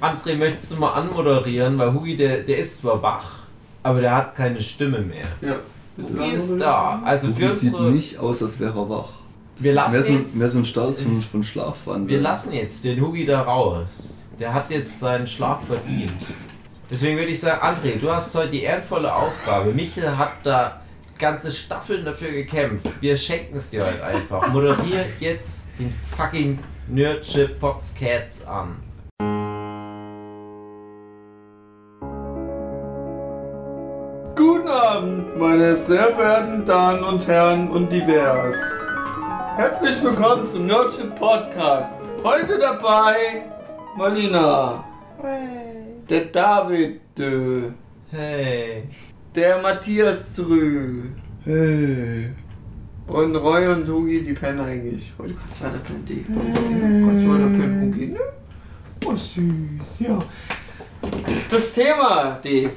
André, möchtest du mal anmoderieren? Weil Hugi, der, der ist zwar wach, aber der hat keine Stimme mehr. Ja. Hugi ist da. Also für Hugi sieht unsere... nicht aus, als wäre er wach. Wir Das ist lassen mehr, jetzt- so, mehr so ein Status von, von Schlafwandel. Wir lassen jetzt den Hugi da raus. Der hat jetzt seinen Schlaf verdient. Deswegen würde ich sagen, André, du hast heute die ehrenvolle Aufgabe. Michel hat da ganze Staffeln dafür gekämpft. Wir schenken es dir halt einfach. Moderier jetzt den fucking Nerdship Potscats an. Meine sehr verehrten Damen und Herren und divers. Herzlich willkommen zum Nerdship Podcast. Heute dabei Marlina, der David, Hey. der Matthias Zrü Hey. und Roy und Hugi, die pennen eigentlich. Oh, du kannst weiter pennen, Dave. Du kannst weiter pennen, Hugi, ne? Oh, süß, ja. Das Thema, Dave.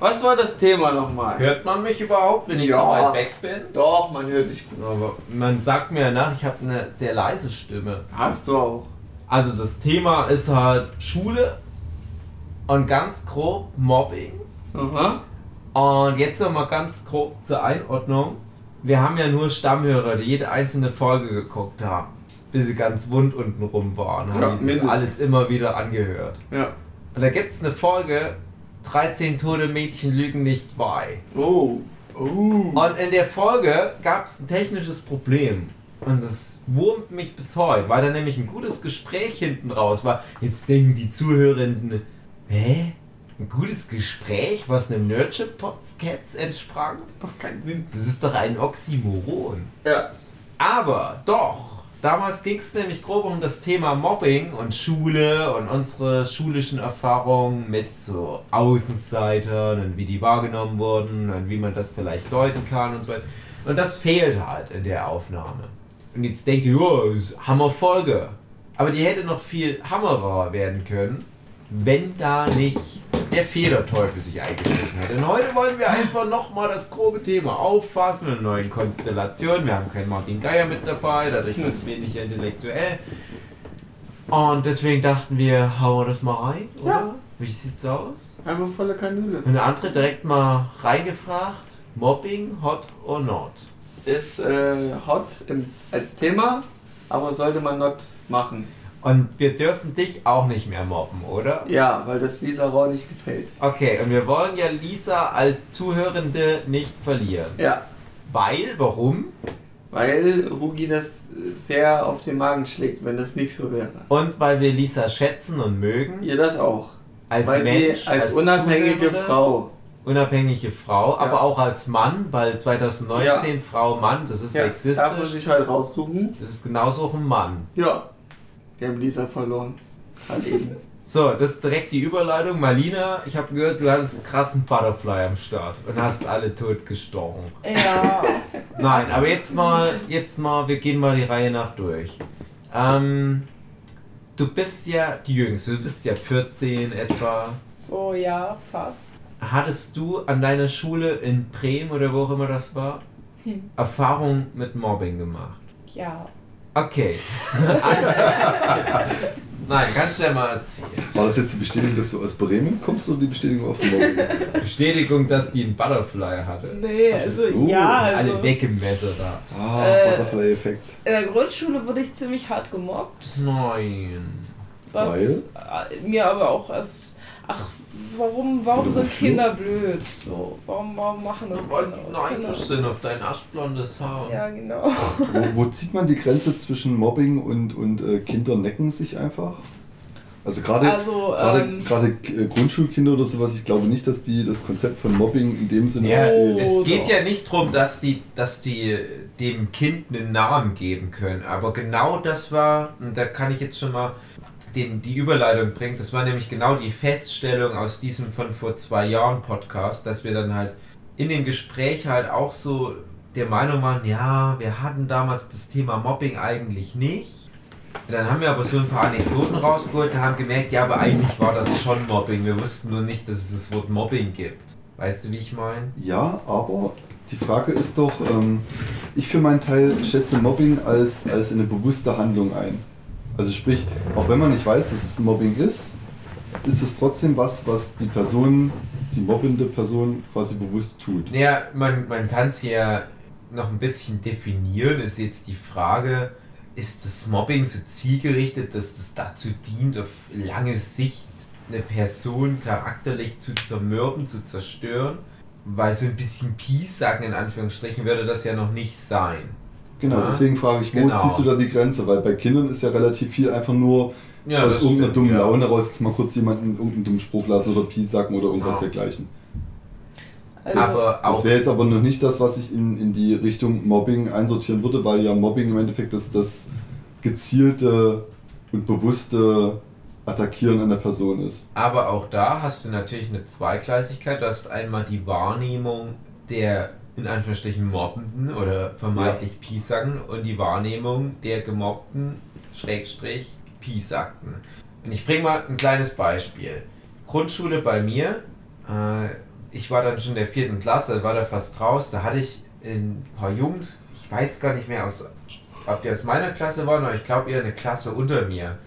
Was war das Thema nochmal? Hört man mich überhaupt, wenn ich Ja. so weit weg bin? Doch, man hört dich gut. Aber man sagt mir ja nach, ich habe eine sehr leise Stimme. Hast du auch. Also das Thema ist halt Schule und ganz grob Mobbing. Aha. Und jetzt noch mal ganz grob zur Einordnung. Wir haben ja nur Stammhörer, die jede einzelne Folge geguckt haben, bis sie ganz wund unten rum waren. Haben Ja, alles immer wieder angehört. Ja. Und da gibt es eine Folge, 13 tote Mädchen lügen nicht bei. Oh. Oh. Und in der Folge gab es ein technisches Problem. Und das wurmt mich bis heute, weil da nämlich ein gutes Gespräch hinten raus war. Jetzt denken die Zuhörenden, hä? Ein gutes Gespräch, was einem Nerdship Podcast entsprang? Macht keinen Sinn. Das ist doch ein Oxymoron. Ja. Aber doch, damals ging es nämlich grob um das Thema Mobbing und Schule und unsere schulischen Erfahrungen mit so Außenseitern und wie die wahrgenommen wurden und wie man das vielleicht deuten kann und so weiter. Und das fehlt halt in der Aufnahme. Und jetzt denkt ihr, ja, ist Hammerfolge. Aber die hätte noch viel hammerer werden können, wenn da nicht der Federteufel sich eingeschlichen hat. Und heute wollen wir einfach nochmal das grobe Thema auffassen in einer neuen Konstellation. Wir haben keinen Martin Geier mit dabei, dadurch wird es weniger intellektuell. Und deswegen dachten wir, hauen wir das mal rein, oder? Ja. Wie sieht's aus? Einfach volle Kanüle. Und eine andere direkt mal reingefragt, Mobbing, hot or not? Ist äh, hot im, als Thema, aber sollte man not machen. Und wir dürfen dich auch nicht mehr mobben, oder? Ja, weil das Lisa Rau nicht gefällt. Okay, und wir wollen ja Lisa als Zuhörende nicht verlieren. Ja. Weil, warum? Weil Rugi das sehr auf den Magen schlägt, wenn das nicht so wäre. Und weil wir Lisa schätzen und mögen. Ihr das auch. Als weil Mensch, sie als, unabhängige Zuhörende, Frau. Unabhängige Frau, Ja. aber auch als Mann, weil 2019 Frau, Mann, das ist Ja, darf man sexistisch. sich halt raussuchen. Das ist genauso auch ein Mann. Ja. Wir haben Lisa verloren. Eben. So, das ist direkt die Überleitung. Marlina, ich habe gehört, du hattest einen krassen Butterfly am Start und hast alle tot gestochen. Ja. Nein, aber jetzt mal, jetzt mal, wir gehen mal die Reihe nach durch. Ähm, du bist ja die Jüngste, du bist ja 14 etwa. So, ja, fast. Hattest du an deiner Schule in Bremen oder wo auch immer das war, Hm. Erfahrung mit Mobbing gemacht? Ja. Okay. Nein, kannst du ja mal erzählen. War das jetzt die Bestätigung, dass du aus Bremen kommst oder die Bestätigung auf dem Mobbing? Bestätigung, dass die einen Butterfly hatte. Nee, also so, ja, also Alle weggemessert da. Ah, Äh, Butterfly-Effekt. in der Grundschule wurde ich ziemlich hart gemobbt. Nein. Was Weil? äh, mir aber auch als ach, warum, warum sind? Kinder blöd? So, warum, warum machen das Weil Kinder? die neidisch sind auf dein aschblondes Haar. Ja, genau. Wo, wo zieht man die Grenze zwischen Mobbing und, und äh, Kinder necken sich einfach? Also gerade Also, gerade ähm, gerade äh, Grundschulkinder oder sowas, ich glaube nicht, dass die das Konzept von Mobbing in dem Sinne Ja, verstehen. es Oh, geht doch. ja nicht darum, dass die, dass die dem Kind einen Namen geben können, aber genau das war, und da kann ich jetzt schon mal den, die Überleitung bringen, das war nämlich genau die Feststellung aus diesem von vor zwei Jahren Podcast, dass wir dann halt in dem Gespräch halt auch so der Meinung waren, ja, wir hatten damals das Thema Mobbing eigentlich nicht. Dann haben wir aber so ein paar Anekdoten rausgeholt und haben gemerkt, ja, aber eigentlich war das schon Mobbing. Wir wussten nur nicht, dass es das Wort Mobbing gibt. Weißt du, wie ich meine? Ja, aber die Frage ist doch, ähm, ich für meinen Teil schätze Mobbing als, als eine bewusste Handlung ein. Also sprich, auch wenn man nicht weiß, dass es Mobbing ist, ist es trotzdem was, was die Person, die mobbende Person quasi bewusst tut. Ja, man, man kann es ja noch ein bisschen definieren, ist jetzt die Frage, ist das Mobbing so zielgerichtet, dass das dazu dient, auf lange Sicht eine Person charakterlich zu zermürben, zu zerstören? Weil so ein bisschen Peace sagen in Anführungsstrichen würde das ja noch nicht sein. Genau, Ja. deswegen frage ich, wo Genau. ziehst du da die Grenze? Weil bei Kindern ist ja relativ viel einfach nur Ja, aus das irgendeiner stimmt, dummen ja. Laune raus jetzt mal kurz jemanden irgendeinen dummen Spruch lassen oder Peace sagen oder irgendwas Genau. dergleichen. Also, Das auch wäre jetzt aber noch nicht das, was ich in, in die Richtung Mobbing einsortieren würde, weil ja Mobbing im Endeffekt das, das gezielte und bewusste Attackieren einer Person ist. Aber auch da hast du natürlich eine Zweigleisigkeit. Du hast einmal die Wahrnehmung der in Anführungsstrichen Mobbenden oder vermeintlich Piesacken und die Wahrnehmung der gemobbten Schrägstrich Piesackten. Und ich bringe mal ein kleines Beispiel. Grundschule bei mir, äh, ich war dann schon in der vierten Klasse, war da fast raus, da hatte ich ein paar Jungs, ich weiß gar nicht mehr, aus, ob die aus meiner Klasse waren, aber ich glaube eher eine Klasse unter mir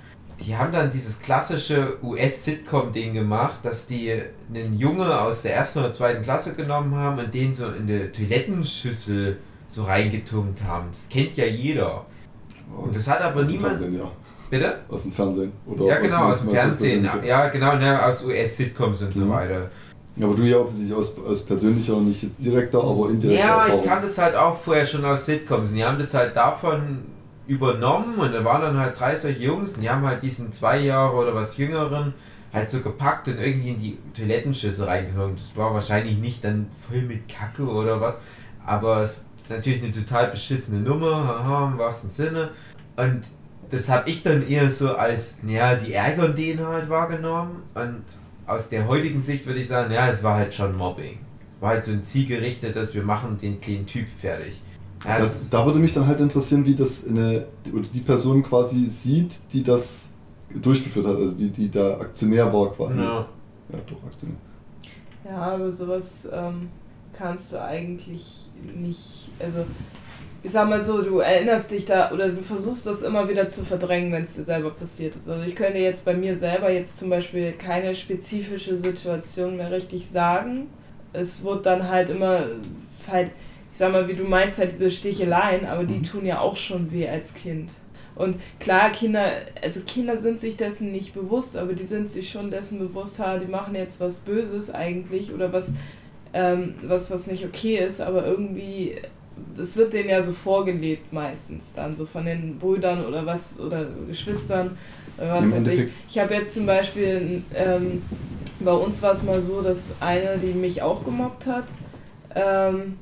die haben dann dieses klassische US-Sitcom-Ding gemacht, dass die einen Junge aus der ersten oder zweiten Klasse genommen haben und den so in die Toilettenschüssel so reingetunkt haben. Das kennt ja jeder. Aus- Das hat aber aus dem niemand- Fernsehen, ja. Bitte? Aus dem Fernsehen. Oder ja, genau, aus dem was- was Fernsehen. Ja, genau, ne, aus US-Sitcoms und so Mhm. weiter. Ja, aber du ja offensichtlich aus, aus persönlicher, nicht direkter, aber indirekter Ja, ich Erfahrung. kannte es halt auch vorher schon aus Sitcoms. Und die haben das halt davon übernommen und da waren dann halt drei solche Jungs und die haben halt diesen zwei Jahre oder was jüngeren halt so gepackt und irgendwie in die Toilettenschüssel reingehauen. Das war wahrscheinlich nicht dann voll mit Kacke oder was, aber es natürlich eine total beschissene Nummer, haha, im wahrsten Sinne. Und das habe ich dann eher so als, ja, die ärgern den halt wahrgenommen und aus der heutigen Sicht würde ich sagen, ja, es war halt schon Mobbing. War halt so ein zielgerichtetes, wir machen den kleinen Typ fertig. Ja, ist- da würde mich dann halt interessieren, wie das eine, oder die Person quasi sieht, die das durchgeführt hat, also die, die da Aktionär war quasi. ja. Ja, doch, Aktionär. ja, aber sowas ähm, kannst du eigentlich nicht. Also, ich sag mal so, du erinnerst dich da oder du versuchst das immer wieder zu verdrängen, wenn es dir selber passiert ist. Also, ich könnte jetzt bei mir selber jetzt zum Beispiel keine spezifische Situation mehr richtig sagen. Es wird dann halt immer halt, sag mal, wie du meinst, halt diese Sticheleien, aber die Mhm. tun ja auch schon weh als Kind. Und klar, Kinder, also Kinder sind sich dessen nicht bewusst, aber die sind sich schon dessen bewusst, ha, die machen jetzt was Böses eigentlich oder was, ähm, was, was nicht okay ist, aber irgendwie, es wird denen ja so vorgelebt meistens dann, so von den Brüdern oder was, oder Geschwistern, oder was Im weiß ich. Ich habe jetzt zum Beispiel, ähm, bei uns war es mal so, dass eine, die mich auch gemobbt hat, ähm,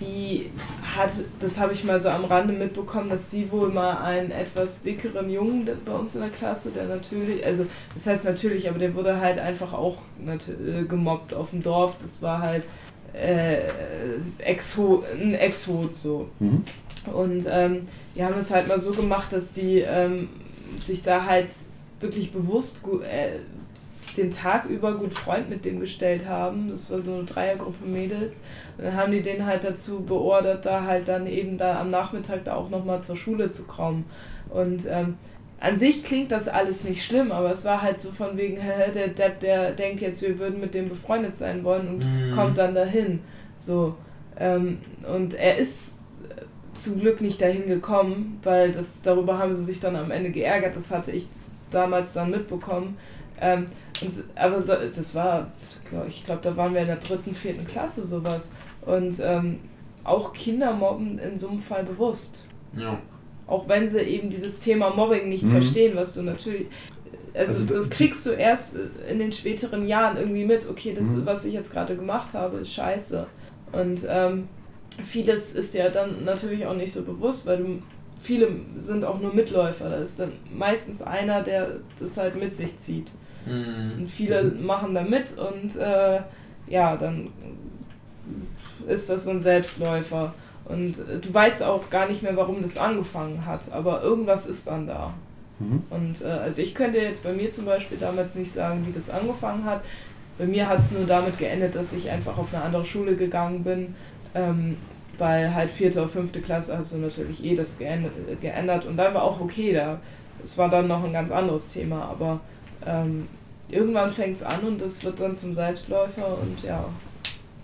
die hat, das habe ich mal so am Rande mitbekommen, dass die wohl mal einen etwas dickeren Jungen bei uns in der Klasse, der natürlich, also das heißt natürlich, aber der wurde halt einfach auch äh, gemobbt auf dem Dorf. Das war halt äh, Exo, ein Exot so. Mhm. Und ähm, die haben es halt mal so gemacht, dass die ähm, sich da halt wirklich bewusst äh, den Tag über gut Freund mit dem gestellt haben. Das war so eine Dreiergruppe Mädels. Und dann haben die den halt dazu beordert, da halt dann eben da am Nachmittag da auch nochmal zur Schule zu kommen. Und ähm, an sich klingt das alles nicht schlimm, aber es war halt so von wegen, der Depp, der denkt jetzt, wir würden mit dem befreundet sein wollen und Mhm. kommt dann dahin. So. Ähm, und er ist zum Glück nicht dahin gekommen, weil das darüber haben sie sich dann am Ende geärgert. Das hatte ich damals dann mitbekommen. Ähm, und, aber so, das war, ich glaube, da waren wir in der dritten, vierten Klasse sowas. Und ähm, auch Kinder mobben in so einem Fall bewusst. ja. Auch wenn sie eben dieses Thema Mobbing nicht Mhm. verstehen, was du natürlich. Also, Also da- das kriegst du erst in den späteren Jahren irgendwie mit, okay, das, Mhm. was ich jetzt gerade gemacht habe, ist scheiße. Und ähm, vieles ist ja dann natürlich auch nicht so bewusst, weil du viele sind auch nur Mitläufer. Da ist dann meistens einer, der das halt mit sich zieht. Mhm. Und viele machen da mit und äh, ja, dann ist das so ein Selbstläufer. Und äh, du weißt auch gar nicht mehr, warum das angefangen hat, aber irgendwas ist dann da. Mhm. Und äh, also ich könnte jetzt bei mir zum Beispiel damals nicht sagen, wie das angefangen hat. Bei mir hat es nur damit geendet, dass ich einfach auf eine andere Schule gegangen bin, ähm, weil halt vierte oder fünfte Klasse hast du natürlich eh das geändert, geändert und dann war auch okay da. Es war dann noch ein ganz anderes Thema, aber ähm, irgendwann fängt es an und das wird dann zum Selbstläufer und ja.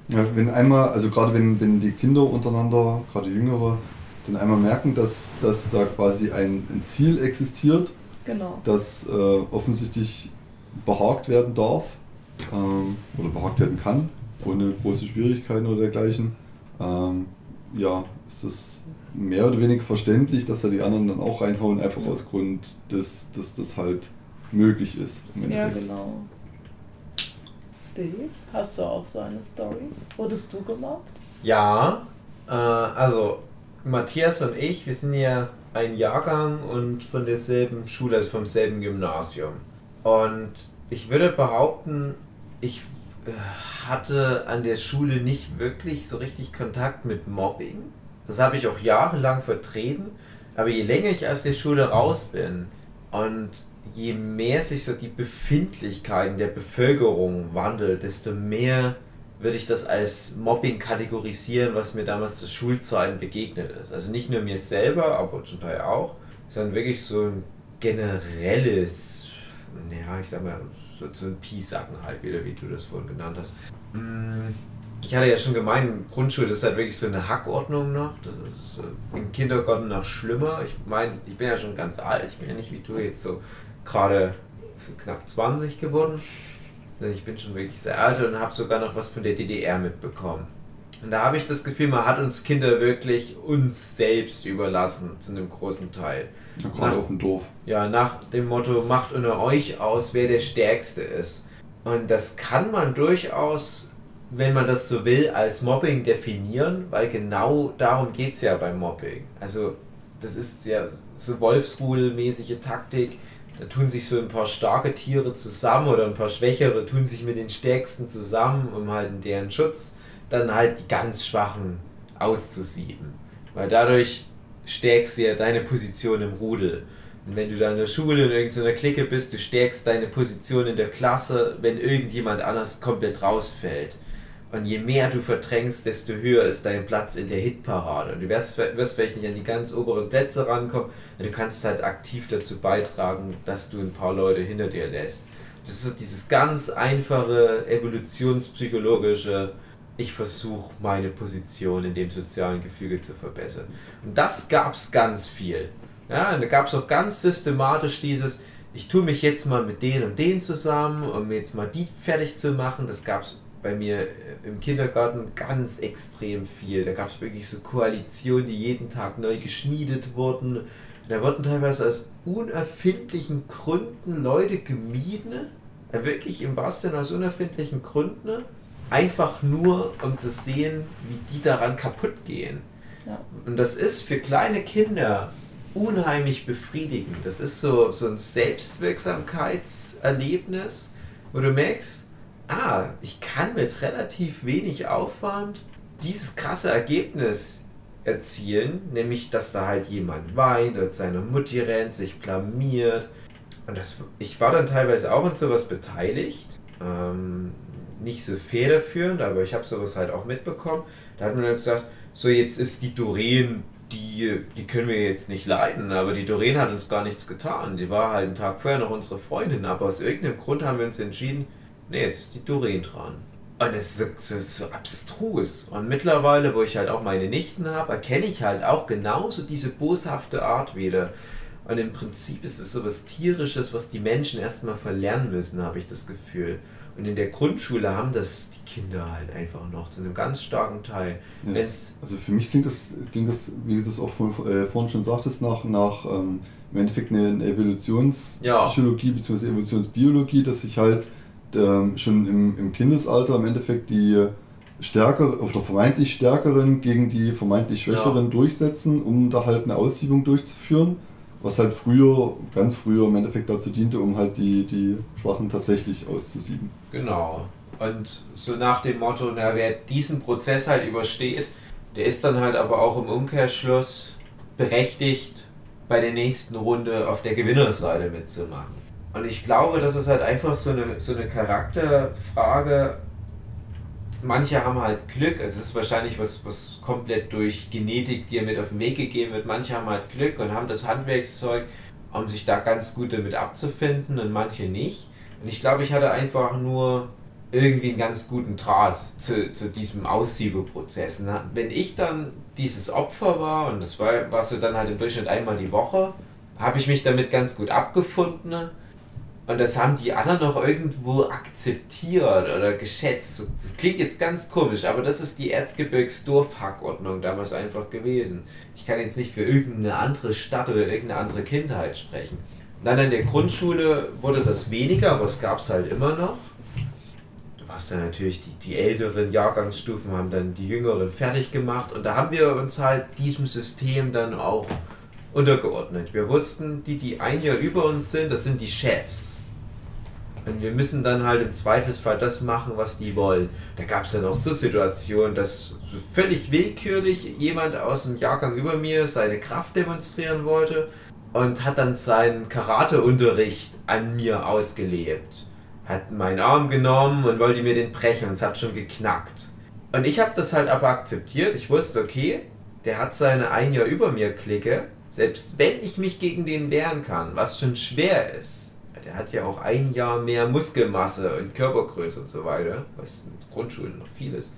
Ja, wenn einmal, also gerade wenn, wenn die Kinder untereinander, gerade Jüngere, dann einmal merken, dass, dass da quasi ein, ein Ziel existiert, Genau. das äh, offensichtlich behagt werden darf ähm, oder behagt werden kann, ohne große Schwierigkeiten oder dergleichen, ähm, ja, ist es mehr oder weniger verständlich, dass da die anderen dann auch reinhauen, einfach Ja. aus Grund, dass das halt möglich ist. im Ja, genau. Dave, hast du auch so eine Story? Wurdest du gemobbt? Ja, äh, also Matthias und ich, wir sind ja ein Jahrgang und von derselben Schule, also vom selben Gymnasium. Und ich würde behaupten, ich äh, hatte an der Schule nicht wirklich so richtig Kontakt mit Mobbing. Das habe ich auch jahrelang vertreten. Aber je länger ich aus der Schule raus bin und je mehr sich so die Befindlichkeiten der Bevölkerung wandelt, desto mehr würde ich das als Mobbing kategorisieren, was mir damals zu Schulzeiten begegnet ist. Also nicht nur mir selber, aber zum Teil auch, sondern wirklich so ein generelles, ja, ich sag mal, so, so ein Piesacken halt wieder, wie du das vorhin genannt hast. Mm, Ich hatte ja schon gemeint, Grundschule ist halt wirklich so eine Hackordnung noch. Das ist äh, im Kindergarten noch schlimmer. Ich meine, ich bin ja schon ganz alt. Ich bin ja nicht wie du jetzt so gerade knapp 20 geworden. sondern Ich bin schon wirklich sehr alt und habe sogar noch was von der DDR mitbekommen. Und da habe ich das Gefühl, man hat uns Kinder wirklich uns selbst überlassen, zu einem großen Teil. Ja, gerade auf dem Dorf. Ja, nach dem Motto, macht unter euch aus, wer der Stärkste ist. Und das kann man durchaus, wenn man das so will, als Mobbing definieren, weil genau darum geht es ja beim Mobbing. Also, das ist ja so Wolfsrudelmäßige Taktik. Da tun sich so ein paar starke Tiere zusammen oder ein paar schwächere tun sich mit den stärksten zusammen, um halt in deren Schutz dann halt die ganz Schwachen auszusieben. Weil dadurch stärkst du ja deine Position im Rudel. Und wenn du dann in der Schule in irgendeiner Clique bist, du stärkst deine Position in der Klasse, wenn irgendjemand anders komplett rausfällt. Und je mehr du verdrängst, desto höher ist dein Platz in der Hitparade. Und du wirst, wirst vielleicht nicht an die ganz oberen Plätze rankommen, aber du kannst halt aktiv dazu beitragen, dass du ein paar Leute hinter dir lässt. Das ist so dieses ganz einfache, evolutionspsychologische, ich versuche meine Position in dem sozialen Gefüge zu verbessern. Und das gab es ganz viel. Ja, und da gab es auch ganz systematisch dieses, ich tue mich jetzt mal mit denen und denen zusammen, um jetzt mal die fertig zu machen. Das gab es bei mir äh, im Kindergarten ganz extrem viel. Da gab es wirklich so Koalitionen, die jeden Tag neu geschmiedet wurden. Und da wurden teilweise aus unerfindlichen Gründen Leute gemieden. Ja, wirklich im wahrsten Sinne aus unerfindlichen Gründen. Einfach nur, um zu sehen, wie die daran kaputt gehen. Ja. Und das ist für kleine Kinder unheimlich befriedigend. Das ist so, so ein Selbstwirksamkeitserlebnis, wo du merkst, ah, ich kann mit relativ wenig Aufwand dieses krasse Ergebnis erzielen, nämlich dass da halt jemand weint und seine Mutti rennt, sich blamiert. Und das, ich war dann teilweise auch an sowas beteiligt. Ähm, nicht so federführend, aber ich habe sowas halt auch mitbekommen. Da hat man dann gesagt, so jetzt ist die Doreen, die, die können wir jetzt nicht leiden, aber die Doreen hat uns gar nichts getan. Die war halt einen Tag vorher noch unsere Freundin, aber aus irgendeinem Grund haben wir uns entschieden, nee, jetzt ist die Doreen dran. Und es ist so, so, so abstrus. Und mittlerweile, wo ich halt auch meine Nichten habe, erkenne ich halt auch genauso diese boshafte Art wieder. Und im Prinzip ist es so was Tierisches, was die Menschen erstmal verlernen müssen, habe ich das Gefühl. Und in der Grundschule haben das die Kinder halt einfach noch zu einem ganz starken Teil. Ja, das, also für mich klingt das, klingt das wie du es auch vor, äh, vorhin schon sagtest, nach, nach ähm, im Endeffekt eine, eine Evolutionspsychologie bzw. Evolutionsbiologie, dass sich halt ähm, schon im, im Kindesalter im Endeffekt die stärker oder vermeintlich stärkeren gegen die vermeintlich schwächeren Ja. durchsetzen, um da halt eine Aussiebung durchzuführen. Was halt früher, ganz früher im Endeffekt dazu diente, um halt die, die Schwachen tatsächlich auszusieben. Genau. Und so nach dem Motto, na, wer diesen Prozess halt übersteht, der ist dann halt aber auch im Umkehrschluss berechtigt, bei der nächsten Runde auf der Gewinnerseite mitzumachen. Und ich glaube, das ist halt einfach so eine, so eine Charakterfrage. Manche haben halt Glück, also es ist wahrscheinlich was, was komplett durch Genetik dir mit auf den Weg gegeben wird. Manche haben halt Glück und haben das Handwerkszeug, um sich da ganz gut damit abzufinden und manche nicht. Und ich glaube, ich hatte einfach nur irgendwie einen ganz guten Draht zu, zu diesem Aussiebeprozess. Wenn ich dann dieses Opfer war, und das war, warst du dann halt im Durchschnitt einmal die Woche, habe ich mich damit ganz gut abgefunden. Und das haben die anderen noch irgendwo akzeptiert oder geschätzt. Das klingt jetzt ganz komisch, aber das ist die Erzgebirgsdorfhackordnung damals einfach gewesen. Ich kann jetzt nicht für irgendeine andere Stadt oder irgendeine andere Kindheit sprechen. dann in der Grundschule wurde das weniger, aber es gab es halt immer noch. Du warst dann natürlich, die, die älteren Jahrgangsstufen haben dann die jüngeren fertig gemacht und da haben wir uns halt diesem System dann auch untergeordnet. Wir wussten, die, die ein Jahr über uns sind, das sind die Chefs und wir müssen dann halt im Zweifelsfall das machen, was die wollen. Da gab es dann auch so Situationen, dass völlig willkürlich jemand aus dem Jahrgang über mir seine Kraft demonstrieren wollte und hat dann seinen Karateunterricht an mir ausgelebt. Hat meinen Arm genommen und wollte mir den brechen und es hat schon geknackt. Und ich habe das halt aber akzeptiert. Ich wusste, okay, der hat seine ein Jahr über mir Clique. Selbst wenn ich mich gegen den wehren kann, was schon schwer ist, der hat ja auch ein Jahr mehr Muskelmasse und Körpergröße und so weiter, was in Grundschulen noch viel ist.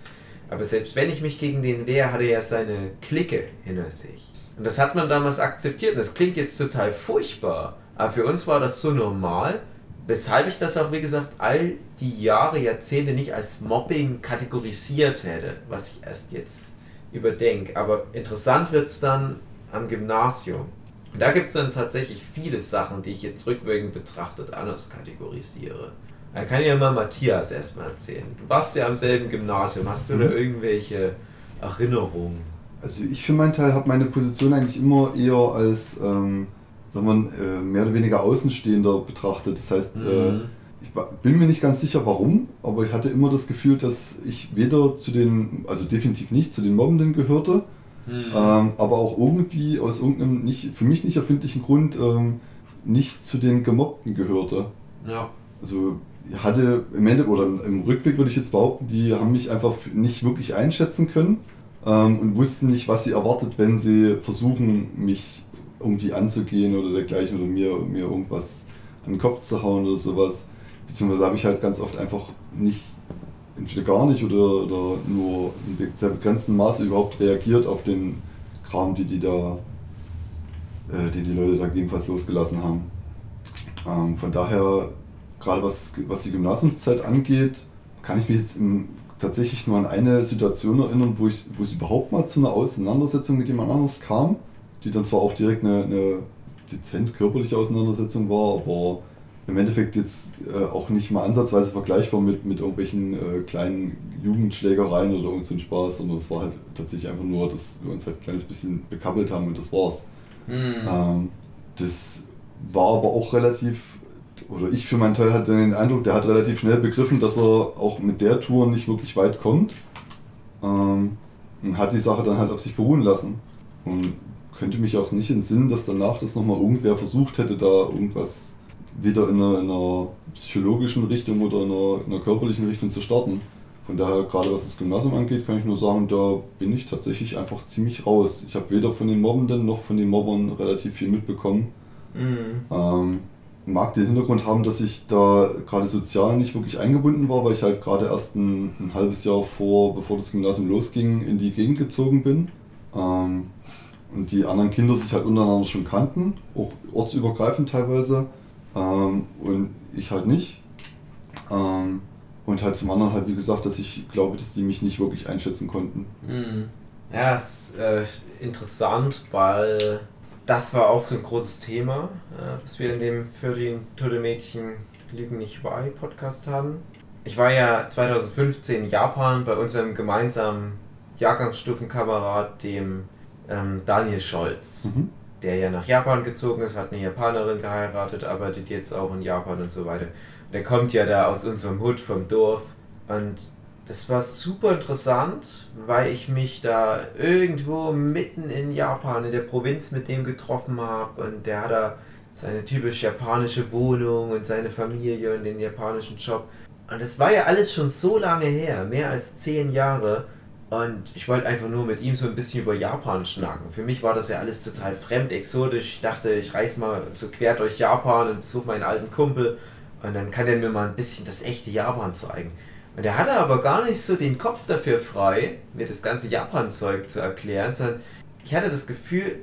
Aber selbst wenn ich mich gegen den wehre, hat er ja seine Clique hinter sich. Und das hat man damals akzeptiert. Und das klingt jetzt total furchtbar. Aber für uns war das so normal, weshalb ich das auch, wie gesagt, all die Jahre, Jahrzehnte nicht als Mobbing kategorisiert hätte, was ich erst jetzt überdenke. Aber interessant wird es dann am Gymnasium. Und da gibt es dann tatsächlich viele Sachen, die ich jetzt rückwirkend betrachtet anders kategorisiere. Da kann ja mal Matthias erstmal erzählen. Du warst ja am selben Gymnasium. Hast du mhm. da irgendwelche Erinnerungen? Also ich für meinen Teil habe meine Position eigentlich immer eher als ähm, sagen wir, äh, mehr oder weniger Außenstehender betrachtet. Das heißt, äh, mhm. äh, ich bin mir nicht ganz sicher warum, aber ich hatte immer das Gefühl, dass ich weder zu den, also definitiv nicht zu den Mobbenden gehörte, Mhm. Ähm, aber auch irgendwie aus irgendeinem nicht, für mich nicht erfindlichen Grund ähm, nicht zu den Gemobbten gehörte. Ja. Also hatte im Ende oder im Rückblick würde ich jetzt behaupten, die haben mich einfach nicht wirklich einschätzen können ähm, und wussten nicht, was sie erwartet, wenn sie versuchen, mich irgendwie anzugehen oder dergleichen oder mir, mir irgendwas an den Kopf zu hauen oder sowas. Beziehungsweise habe ich halt ganz oft einfach nicht entweder gar nicht oder, oder nur in sehr begrenztem Maße überhaupt reagiert auf den Kram, die die da, äh, die die Leute da jedenfalls losgelassen haben. Ähm, von daher, gerade was, was die Gymnasiumszeit angeht, kann ich mich jetzt im, tatsächlich nur an eine Situation erinnern, wo, ich, wo es überhaupt mal zu einer Auseinandersetzung mit jemand anderes kam, die dann zwar auch direkt eine, eine dezent körperliche Auseinandersetzung war, aber im Endeffekt jetzt äh, auch nicht mal ansatzweise vergleichbar mit, mit irgendwelchen äh, kleinen Jugendschlägereien oder irgendein so Spaß, sondern es war halt tatsächlich einfach nur, dass wir uns halt ein kleines bisschen bekappelt haben und das war's. Mhm. Ähm, das war aber auch relativ, oder ich für meinen Teil hatte den Eindruck, der hat relativ schnell begriffen, dass er auch mit der Tour nicht wirklich weit kommt. Ähm, und hat die Sache dann halt auf sich beruhen lassen. Und könnte mich auch nicht entsinnen, dass danach das nochmal irgendwer versucht hätte, da irgendwas wieder in einer, in einer psychologischen Richtung oder in einer, in einer, körperlichen Richtung zu starten. Von daher, gerade was das Gymnasium angeht, kann ich nur sagen, da bin ich tatsächlich einfach ziemlich raus. Ich habe weder von den Mobbenden noch von den Mobbern relativ viel mitbekommen. Mhm. Ähm, mag den Hintergrund haben, dass ich da gerade sozial nicht wirklich eingebunden war, weil ich halt gerade erst ein, ein, halbes Jahr vor, bevor das Gymnasium losging, in die Gegend gezogen bin. Ähm, und die anderen Kinder sich halt untereinander schon kannten, auch ortsübergreifend teilweise. Ähm, und ich halt nicht. Ähm, und halt zum anderen halt, wie gesagt, dass ich glaube, dass die mich nicht wirklich einschätzen konnten. Mhm. Ja, ist äh, interessant, weil das war auch so ein großes Thema, äh, was wir in dem für die Tote Mädchen Lügen nicht bei Podcast haben. Ich war ja 2015 in Japan bei unserem gemeinsamen Jahrgangsstufenkamerad, dem ähm, Daniel Scholz. Mhm der ja nach Japan gezogen ist, hat eine Japanerin geheiratet, arbeitet jetzt auch in Japan und so weiter. Und der kommt ja da aus unserem Hut vom Dorf. Und das war super interessant, weil ich mich da irgendwo mitten in Japan, in der Provinz mit dem getroffen habe. Und der hat da seine typisch japanische Wohnung und seine Familie und den japanischen Job. Und das war ja alles schon so lange her, mehr als zehn Jahre. Und ich wollte einfach nur mit ihm so ein bisschen über Japan schnacken. Für mich war das ja alles total fremd, exotisch. Ich dachte, ich reise mal so quer durch Japan und besuche meinen alten Kumpel. Und dann kann er mir mal ein bisschen das echte Japan zeigen. Und er hatte aber gar nicht so den Kopf dafür frei, mir das ganze Japan-Zeug zu erklären, sondern ich hatte das Gefühl,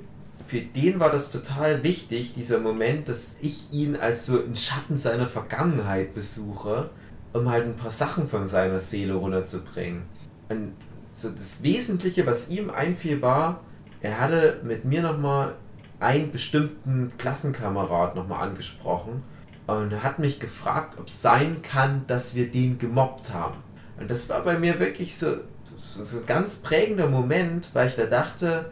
für den war das total wichtig, dieser Moment, dass ich ihn als so ein Schatten seiner Vergangenheit besuche, um halt ein paar Sachen von seiner Seele runterzubringen. Und so das Wesentliche, was ihm einfiel, war, er hatte mit mir nochmal einen bestimmten Klassenkamerad nochmal angesprochen und hat mich gefragt, ob es sein kann, dass wir den gemobbt haben. Und das war bei mir wirklich so, so, so ein ganz prägender Moment, weil ich da dachte,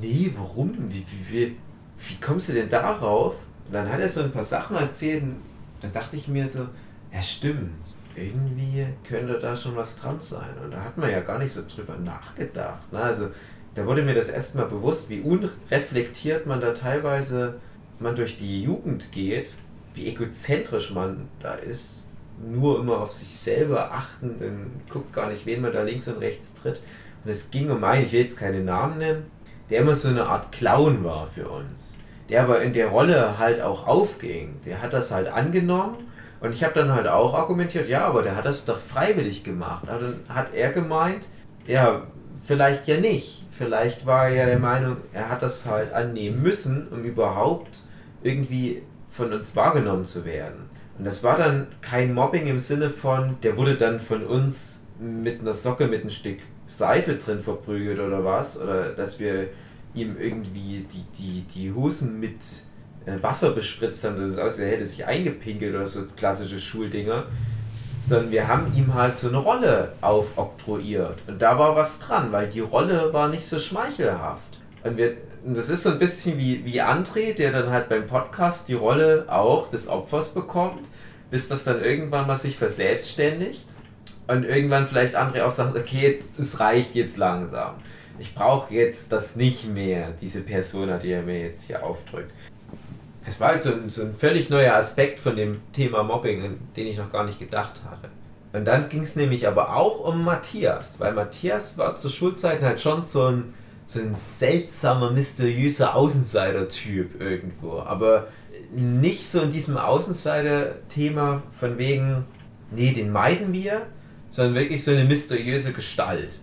nee, warum? Wie, wie, wie, wie kommst du denn darauf? Und dann hat er so ein paar Sachen erzählt und da dachte ich mir so, ja stimmt, irgendwie könnte da schon was dran sein. Und da hat man ja gar nicht so drüber nachgedacht. Ne? Also da wurde mir das erstmal bewusst, wie unreflektiert man da teilweise man durch die Jugend geht, wie egozentrisch man da ist, nur immer auf sich selber achten, dann guckt gar nicht, wen man da links und rechts tritt. Und es ging um einen, ich will jetzt keine Namen nennen, der immer so eine Art Clown war für uns. Der aber in der Rolle halt auch aufging. Der hat das halt angenommen und ich habe dann halt auch argumentiert, ja, aber der hat das doch freiwillig gemacht. Aber dann hat er gemeint, ja, vielleicht ja nicht. Vielleicht war er ja der Meinung, er hat das halt annehmen müssen, um überhaupt irgendwie von uns wahrgenommen zu werden. Und das war dann kein Mobbing im Sinne von, der wurde dann von uns mit einer Socke mit einem Stück Seife drin verprügelt oder was, oder dass wir ihm irgendwie die, die, die Hosen mit Wasser bespritzt haben, dass es aussieht, er hätte sich eingepinkelt oder so klassische Schuldinger, sondern wir haben ihm halt so eine Rolle aufoktroyiert. Und da war was dran, weil die Rolle war nicht so schmeichelhaft. Und, wir, und das ist so ein bisschen wie, wie André, der dann halt beim Podcast die Rolle auch des Opfers bekommt, bis das dann irgendwann mal sich verselbstständigt und irgendwann vielleicht André auch sagt, okay, es reicht jetzt langsam. Ich brauche jetzt das nicht mehr, diese Persona, die er mir jetzt hier aufdrückt. Es war halt so ein, so ein völlig neuer Aspekt von dem Thema Mobbing, den ich noch gar nicht gedacht hatte. Und dann ging es nämlich aber auch um Matthias, weil Matthias war zu Schulzeiten halt schon so ein, so ein seltsamer, mysteriöser Außenseiter-Typ irgendwo. Aber nicht so in diesem Außenseiter-Thema von wegen, nee, den meiden wir, sondern wirklich so eine mysteriöse Gestalt.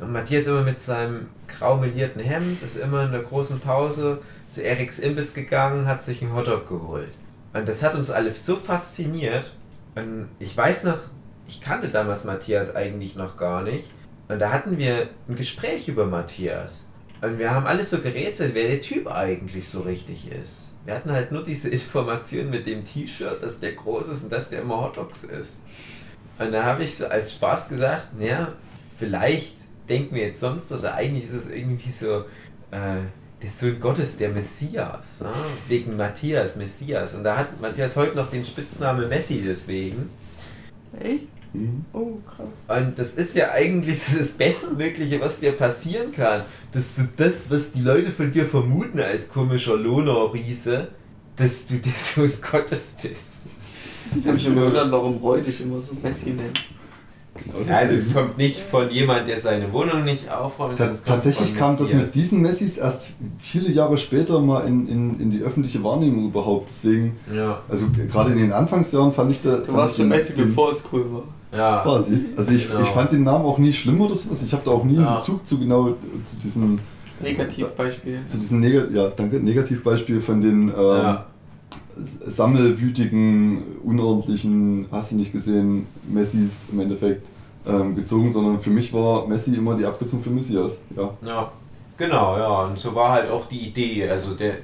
Und Matthias immer mit seinem grau melierten Hemd, ist immer in der großen Pause zu Eriks Imbiss gegangen, hat sich einen Hotdog geholt. Und das hat uns alle so fasziniert. Und ich weiß noch, ich kannte damals Matthias eigentlich noch gar nicht. Und da hatten wir ein Gespräch über Matthias. Und wir haben alles so gerätselt, wer der Typ eigentlich so richtig ist. Wir hatten halt nur diese Information mit dem T-Shirt, dass der groß ist und dass der immer Hotdogs ist. Und da habe ich so als Spaß gesagt, naja, vielleicht denken wir jetzt sonst was, eigentlich ist es irgendwie so, äh, der Sohn Gottes, der Messias, ja? wegen Matthias, Messias. Und da hat Matthias heute noch den Spitznamen Messi deswegen. Echt? Mhm. Oh, krass. Und das ist ja eigentlich das Bestmögliche, was dir passieren kann. Dass du das, was die Leute von dir vermuten als komischer Lohnor-Riese, dass du der Sohn Gottes bist. Ich habe mich immer gewundert, warum Roy dich immer so Messi nennt. Genau, also es kommt nicht von jemand, der seine Wohnung nicht aufräumt. Ta tatsächlich kam das mit diesen Messis erst viele Jahre später mal in, in, in die öffentliche Wahrnehmung überhaupt. Deswegen, ja. also gerade in den Anfangsjahren fand ich da. Du warst schon Messi, bevor es cool war. Ja. Quasi. Also ich, genau. ich fand den Namen auch nie schlimm oder sowas. Ich habe da auch nie ja. einen Bezug zu genau zu diesem Negativbeispiel. Zu diesem Neg ja, danke, Negativbeispiel von den ähm, ja sammelwütigen, unordentlichen, hast du nicht gesehen, Messis im Endeffekt ähm, gezogen, sondern für mich war Messi immer die Abkürzung für Messias. Ja. ja, genau, ja. Und so war halt auch die Idee. Also der,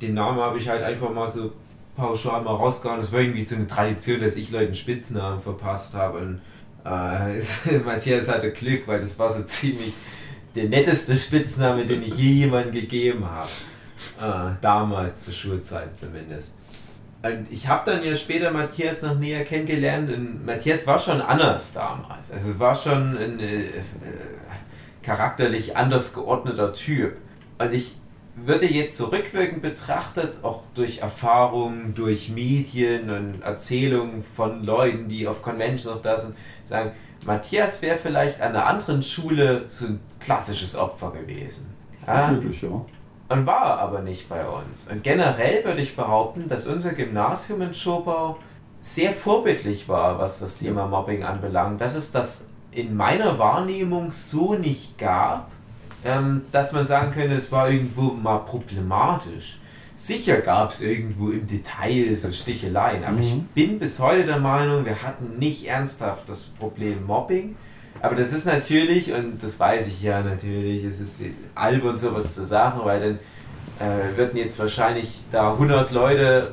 den Namen habe ich halt einfach mal so pauschal mal rausgehauen. Das war irgendwie so eine Tradition, dass ich Leuten Spitznamen verpasst habe. Und äh, Matthias hatte Glück, weil das war so ziemlich der netteste Spitzname, den ich je jemandem gegeben habe. Äh, damals zur Schulzeit zumindest. Und ich habe dann ja später Matthias noch näher kennengelernt und Matthias war schon anders damals. Also es war schon ein äh, äh, charakterlich anders geordneter Typ. Und ich würde jetzt zurückwirkend betrachtet, auch durch Erfahrungen, durch Medien und Erzählungen von Leuten, die auf Conventions noch da sind, sagen, Matthias wäre vielleicht an einer anderen Schule so ein klassisches Opfer gewesen. Ja? Ja und war aber nicht bei uns. Und generell würde ich behaupten, dass unser Gymnasium in Schobau sehr vorbildlich war, was das Thema Mobbing anbelangt. Dass es das in meiner Wahrnehmung so nicht gab, ähm, dass man sagen könnte, es war irgendwo mal problematisch. Sicher gab es irgendwo im Detail so Sticheleien, aber mhm. ich bin bis heute der Meinung, wir hatten nicht ernsthaft das Problem Mobbing. Aber das ist natürlich, und das weiß ich ja natürlich, es ist albern sowas zu sagen, weil dann äh, würden jetzt wahrscheinlich da 100 Leute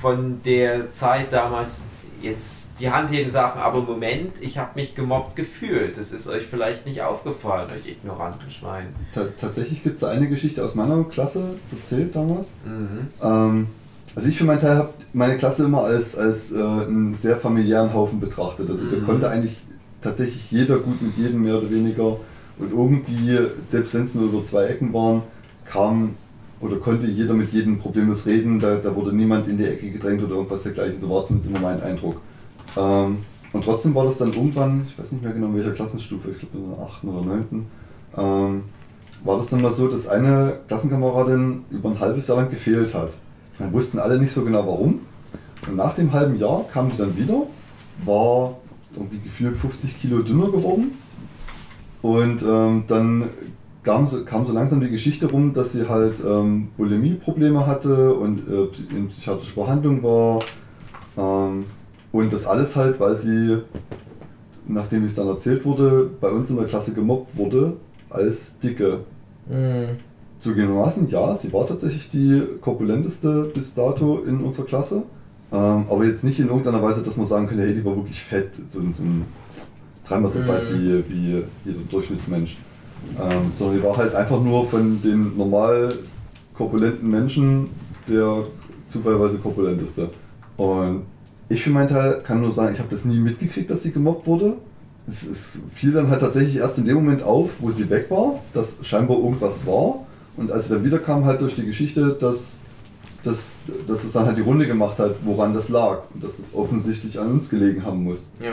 von der Zeit damals jetzt die Hand heben und sagen, aber Moment, ich habe mich gemobbt gefühlt. Das ist euch vielleicht nicht aufgefallen, euch ignoranten Schwein. Ta tatsächlich gibt es eine Geschichte aus meiner Klasse erzählt damals. Mhm. Ähm, also ich für meinen Teil habe meine Klasse immer als, als äh, einen sehr familiären Haufen betrachtet. Also mhm. da konnte eigentlich tatsächlich jeder gut mit jedem mehr oder weniger. Und irgendwie, selbst wenn es nur über zwei Ecken waren, kam oder konnte jeder mit jedem problemlos reden, da, da wurde niemand in die Ecke gedrängt oder irgendwas dergleichen, so war zumindest immer mein Eindruck. Ähm, und trotzdem war das dann irgendwann, ich weiß nicht mehr genau in welcher Klassenstufe, ich glaube in der 8. oder 9. Ähm, war das dann mal so, dass eine Klassenkameradin über ein halbes Jahr lang gefehlt hat. Dann wussten alle nicht so genau warum. Und nach dem halben Jahr kam die dann wieder, war irgendwie gefühlt 50 Kilo dünner geworden. Und ähm, dann kam so, kam so langsam die Geschichte rum, dass sie halt ähm, Bulimie-Probleme hatte und äh, in psychiatrischer Behandlung war. Ähm, und das alles halt, weil sie, nachdem es dann erzählt wurde, bei uns in der Klasse gemobbt wurde als Dicke. Mhm. Zugegebenermaßen, ja, sie war tatsächlich die korpulenteste bis dato in unserer Klasse. Ähm, aber jetzt nicht in irgendeiner Weise, dass man sagen könnte, hey, die war wirklich fett, so, so ein dreimal so breit mhm. wie, wie jeder Durchschnittsmensch. Ähm, sondern die war halt einfach nur von den normal korpulenten Menschen der zufallweise korpulenteste. Und ich für meinen Teil kann nur sagen, ich habe das nie mitgekriegt, dass sie gemobbt wurde. Es, es, fiel dann halt tatsächlich erst in dem Moment auf, wo sie weg war, dass scheinbar irgendwas war. Und als sie dann wiederkam, halt durch die Geschichte, dass, dass, dass es dann halt die Runde gemacht hat, woran das lag. Und dass es offensichtlich an uns gelegen haben muss. Ja.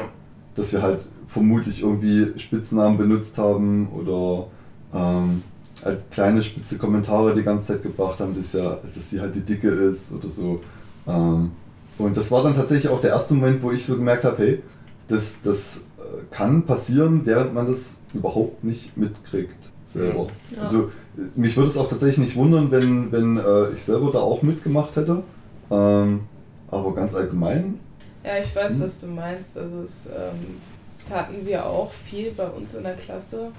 Dass wir halt vermutlich irgendwie Spitznamen benutzt haben oder ähm, halt kleine spitze Kommentare die ganze Zeit gebracht haben, dass, ja, dass sie halt die Dicke ist oder so. Ähm, und das war dann tatsächlich auch der erste Moment, wo ich so gemerkt habe, hey, das, das äh, kann passieren, während man das überhaupt nicht mitkriegt selber. Ja. Also mich würde es auch tatsächlich nicht wundern, wenn, wenn äh, ich selber da auch mitgemacht hätte. Ähm, aber ganz allgemein. Ja, ich weiß, hm. was du meinst. Also es ähm, das hatten wir auch viel bei uns in der Klasse.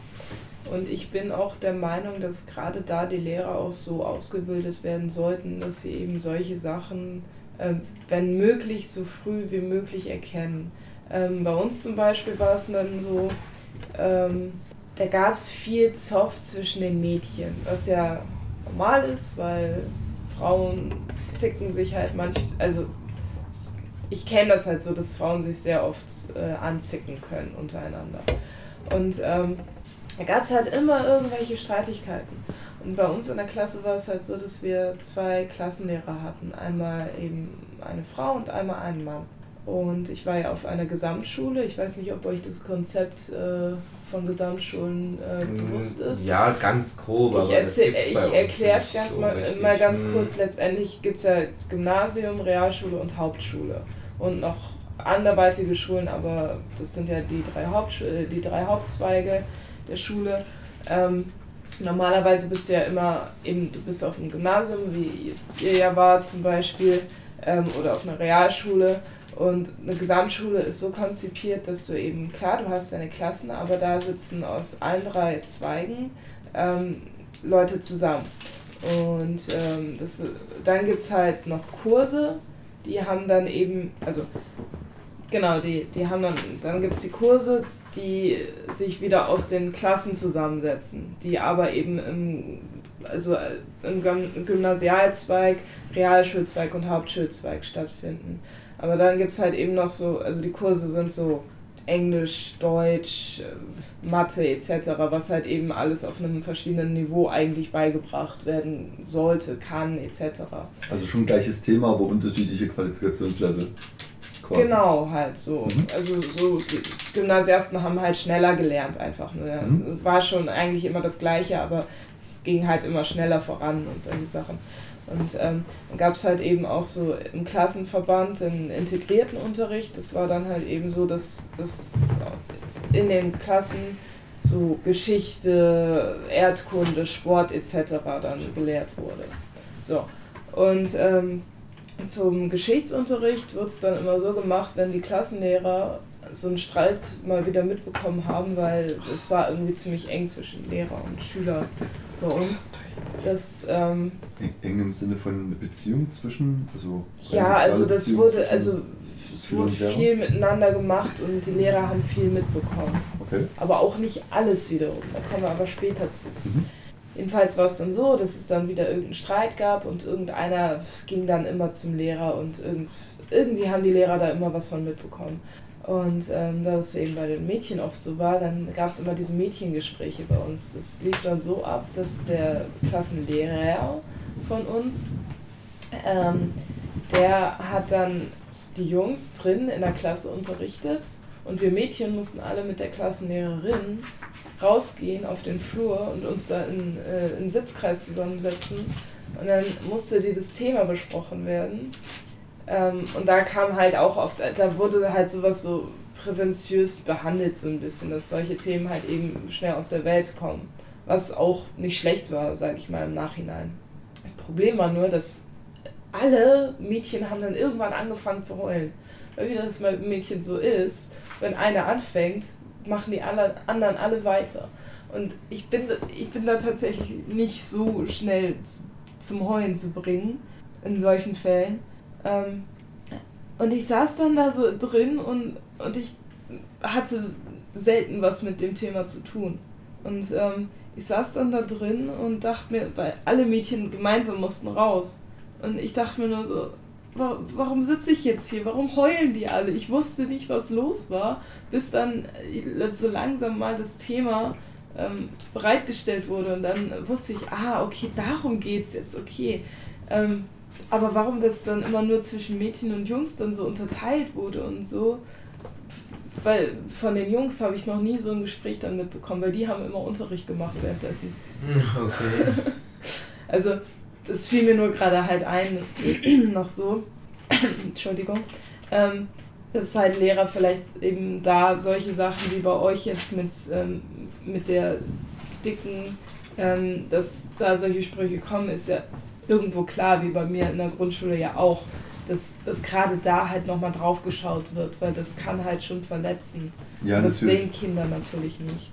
Und ich bin auch der Meinung, dass gerade da die Lehrer auch so ausgebildet werden sollten, dass sie eben solche Sachen, äh, wenn möglich, so früh wie möglich erkennen. Ähm, bei uns zum Beispiel war es dann so, ähm, da gab es viel Zoff zwischen den Mädchen, was ja normal ist, weil Frauen zicken sich halt manch, also ich kenne das halt so, dass Frauen sich sehr oft äh, anzicken können untereinander. Und ähm, da gab es halt immer irgendwelche Streitigkeiten. Und bei uns in der Klasse war es halt so, dass wir zwei Klassenlehrer hatten. Einmal eben eine Frau und einmal einen Mann. Und ich war ja auf einer Gesamtschule. Ich weiß nicht, ob euch das Konzept äh, von Gesamtschulen äh, mm, bewusst ist. Ja, ganz grob. Ich, erzähl, ich erkläre es ganz so mal, mal ganz hm. kurz. Letztendlich gibt es ja Gymnasium, Realschule und Hauptschule und noch anderweitige Schulen, aber das sind ja die drei, Haupt, äh, die drei Hauptzweige der Schule. Ähm, normalerweise bist du ja immer eben, du bist auf einem Gymnasium, wie ihr ja war zum Beispiel, ähm, oder auf einer Realschule. Und eine Gesamtschule ist so konzipiert, dass du eben, klar, du hast deine Klassen, aber da sitzen aus allen drei Zweigen ähm, Leute zusammen. Und ähm, das, dann gibt es halt noch Kurse, die haben dann eben, also genau, die, die haben dann, dann gibt es die Kurse, die sich wieder aus den Klassen zusammensetzen, die aber eben im, also im Gymnasialzweig, Realschulzweig und Hauptschulzweig stattfinden. Aber dann gibt es halt eben noch so, also die Kurse sind so Englisch, Deutsch, Mathe etc., was halt eben alles auf einem verschiedenen Niveau eigentlich beigebracht werden sollte, kann etc. Also schon gleiches Thema, aber unterschiedliche Qualifikationslevel. Quasi. Genau, halt so. Mhm. Also so die Gymnasiasten haben halt schneller gelernt einfach. Ne? Mhm. War schon eigentlich immer das Gleiche, aber es ging halt immer schneller voran und solche Sachen. Und ähm, dann gab es halt eben auch so im Klassenverband einen integrierten Unterricht. Das war dann halt eben so, dass, dass in den Klassen so Geschichte, Erdkunde, Sport etc. dann gelehrt wurde. So. Und ähm, zum Geschichtsunterricht wird es dann immer so gemacht, wenn die Klassenlehrer so einen Streit mal wieder mitbekommen haben, weil es war irgendwie ziemlich eng zwischen Lehrer und Schüler bei uns. Das, ähm, eng im Sinne von Beziehung zwischen, also ja, also das Beziehung wurde, also es wurde viel miteinander gemacht und die Lehrer haben viel mitbekommen. Okay. Aber auch nicht alles wiederum. Da kommen wir aber später zu. Mhm. Jedenfalls war es dann so, dass es dann wieder irgendeinen Streit gab und irgendeiner ging dann immer zum Lehrer und irgend, irgendwie haben die Lehrer da immer was von mitbekommen. Und ähm, da das eben bei den Mädchen oft so war, dann gab es immer diese Mädchengespräche bei uns. Das lief dann so ab, dass der Klassenlehrer von uns, ähm, der hat dann die Jungs drin in der Klasse unterrichtet und wir Mädchen mussten alle mit der Klassenlehrerin rausgehen auf den Flur und uns da in, äh, in Sitzkreis zusammensetzen. Und dann musste dieses Thema besprochen werden. Ähm, und da kam halt auch oft, da wurde halt sowas so präventiös behandelt, so ein bisschen, dass solche Themen halt eben schnell aus der Welt kommen. Was auch nicht schlecht war, sage ich mal im Nachhinein. Das Problem war nur, dass alle Mädchen haben dann irgendwann angefangen zu heulen. Weil wie das bei Mädchen so ist, wenn einer anfängt, machen die alle, anderen alle weiter. Und ich bin, ich bin da tatsächlich nicht so schnell zum Heulen zu bringen in solchen Fällen. Ähm, und ich saß dann da so drin und, und ich hatte selten was mit dem Thema zu tun. Und ähm, ich saß dann da drin und dachte mir, weil alle Mädchen gemeinsam mussten raus. Und ich dachte mir nur so, warum sitze ich jetzt hier? Warum heulen die alle? Ich wusste nicht, was los war, bis dann so langsam mal das Thema ähm, bereitgestellt wurde. Und dann wusste ich, ah, okay, darum geht es jetzt, okay. Ähm, aber warum das dann immer nur zwischen Mädchen und Jungs dann so unterteilt wurde und so, weil von den Jungs habe ich noch nie so ein Gespräch dann mitbekommen, weil die haben immer Unterricht gemacht währenddessen. Okay. also das fiel mir nur gerade halt ein, noch so, Entschuldigung, ähm, dass halt Lehrer vielleicht eben da solche Sachen wie bei euch jetzt mit, ähm, mit der dicken, ähm, dass da solche Sprüche kommen, ist ja irgendwo klar, wie bei mir in der Grundschule ja auch, dass, dass gerade da halt nochmal drauf geschaut wird, weil das kann halt schon verletzen. Ja, das natürlich. sehen Kinder natürlich nicht.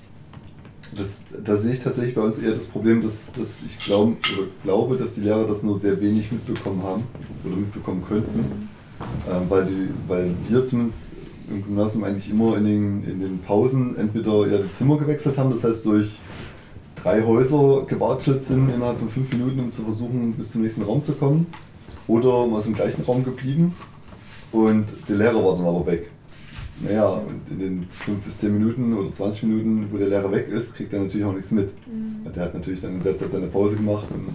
Das, da sehe ich tatsächlich bei uns eher das Problem, dass, dass ich glaub, glaube, dass die Lehrer das nur sehr wenig mitbekommen haben oder mitbekommen könnten. Mhm. Ähm, weil, die, weil wir zumindest im Gymnasium eigentlich immer in den, in den Pausen entweder ja, die Zimmer gewechselt haben, das heißt durch drei Häuser gewatschelt sind innerhalb von fünf Minuten, um zu versuchen, bis zum nächsten Raum zu kommen. Oder man ist im gleichen Raum geblieben und der Lehrer war dann aber weg. Naja, und in den 5 bis 10 Minuten oder 20 Minuten, wo der Lehrer weg ist, kriegt er natürlich auch nichts mit. Mhm. Der hat natürlich dann in der Zeit seine Pause gemacht und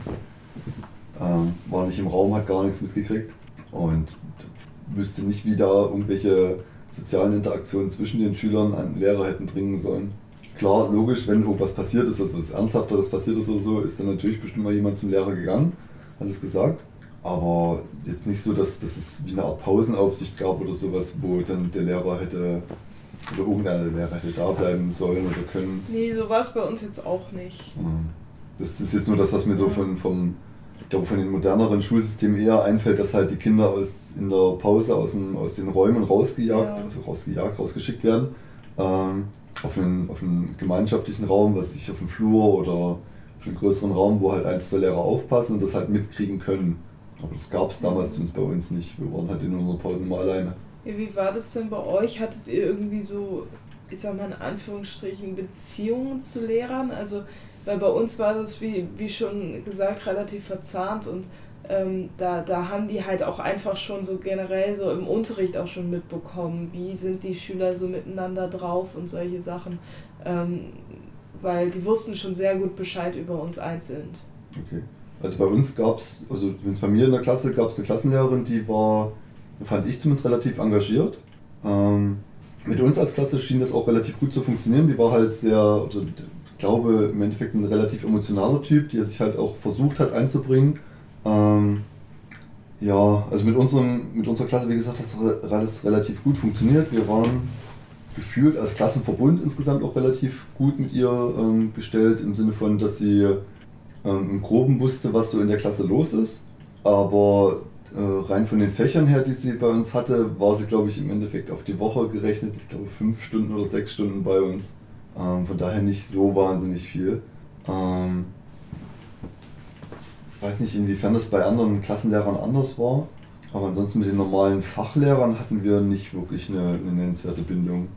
ähm, war nicht im Raum, hat gar nichts mitgekriegt und wüsste nicht, wie da irgendwelche sozialen Interaktionen zwischen den Schülern an den Lehrer hätten dringen sollen. Klar, logisch, wenn irgendwas passiert ist, also was Ernsthafteres passiert ist oder so, ist dann natürlich bestimmt mal jemand zum Lehrer gegangen, hat es gesagt. Aber jetzt nicht so, dass, dass es wie eine Art Pausenaufsicht gab oder sowas, wo dann der Lehrer hätte oder irgendeiner Lehrer hätte da bleiben sollen oder können. Nee, so war es bei uns jetzt auch nicht. Das ist jetzt nur das, was mir so von, vom, ich glaube, von den moderneren Schulsystemen eher einfällt, dass halt die Kinder aus, in der Pause aus, dem, aus den Räumen rausgejagt, ja. also rausgejagt, rausgeschickt werden, ähm, auf, einen, auf einen gemeinschaftlichen Raum, was ich auf dem Flur oder auf einen größeren Raum, wo halt ein, zwei Lehrer aufpassen und das halt mitkriegen können. Aber das gab es damals zumindest bei uns nicht. Wir waren halt in unserer Pause mal alleine. Wie war das denn bei euch? Hattet ihr irgendwie so, ich sag mal in Anführungsstrichen, Beziehungen zu Lehrern? Also, weil bei uns war das, wie, wie schon gesagt, relativ verzahnt und ähm, da, da haben die halt auch einfach schon so generell so im Unterricht auch schon mitbekommen, wie sind die Schüler so miteinander drauf und solche Sachen. Ähm, weil die wussten schon sehr gut Bescheid über uns einzeln. Okay. Also bei uns gab es, also wenn es bei mir in der Klasse gab es eine Klassenlehrerin, die war, fand ich zumindest relativ engagiert. Ähm, mit uns als Klasse schien das auch relativ gut zu funktionieren. Die war halt sehr, also ich glaube im Endeffekt ein relativ emotionaler Typ, der sich halt auch versucht hat einzubringen. Ähm, ja, also mit, unserem, mit unserer Klasse, wie gesagt, hat alles relativ gut funktioniert. Wir waren gefühlt als Klassenverbund insgesamt auch relativ gut mit ihr ähm, gestellt, im Sinne von, dass sie ähm, im Groben wusste, was so in der Klasse los ist. Aber äh, rein von den Fächern her, die sie bei uns hatte, war sie, glaube ich, im Endeffekt auf die Woche gerechnet, ich glaube, fünf Stunden oder sechs Stunden bei uns. Ähm, von daher nicht so wahnsinnig viel. Ähm, weiß nicht, inwiefern das bei anderen Klassenlehrern anders war, aber ansonsten mit den normalen Fachlehrern hatten wir nicht wirklich eine, eine nennenswerte Bindung.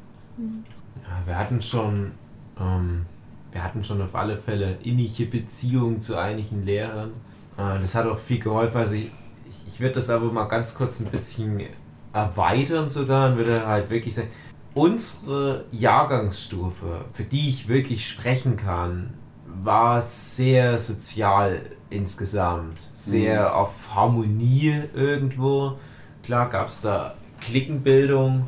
Ja, wir hatten schon, ähm, wir hatten schon auf alle Fälle innige Beziehungen zu einigen Lehrern. Äh, das hat auch viel geholfen. Also ich, ich, ich würde das aber mal ganz kurz ein bisschen erweitern sogar und würde halt wirklich sagen, unsere Jahrgangsstufe, für die ich wirklich sprechen kann, war sehr sozial insgesamt. Sehr mhm. auf Harmonie irgendwo. Klar gab es da Klickenbildung,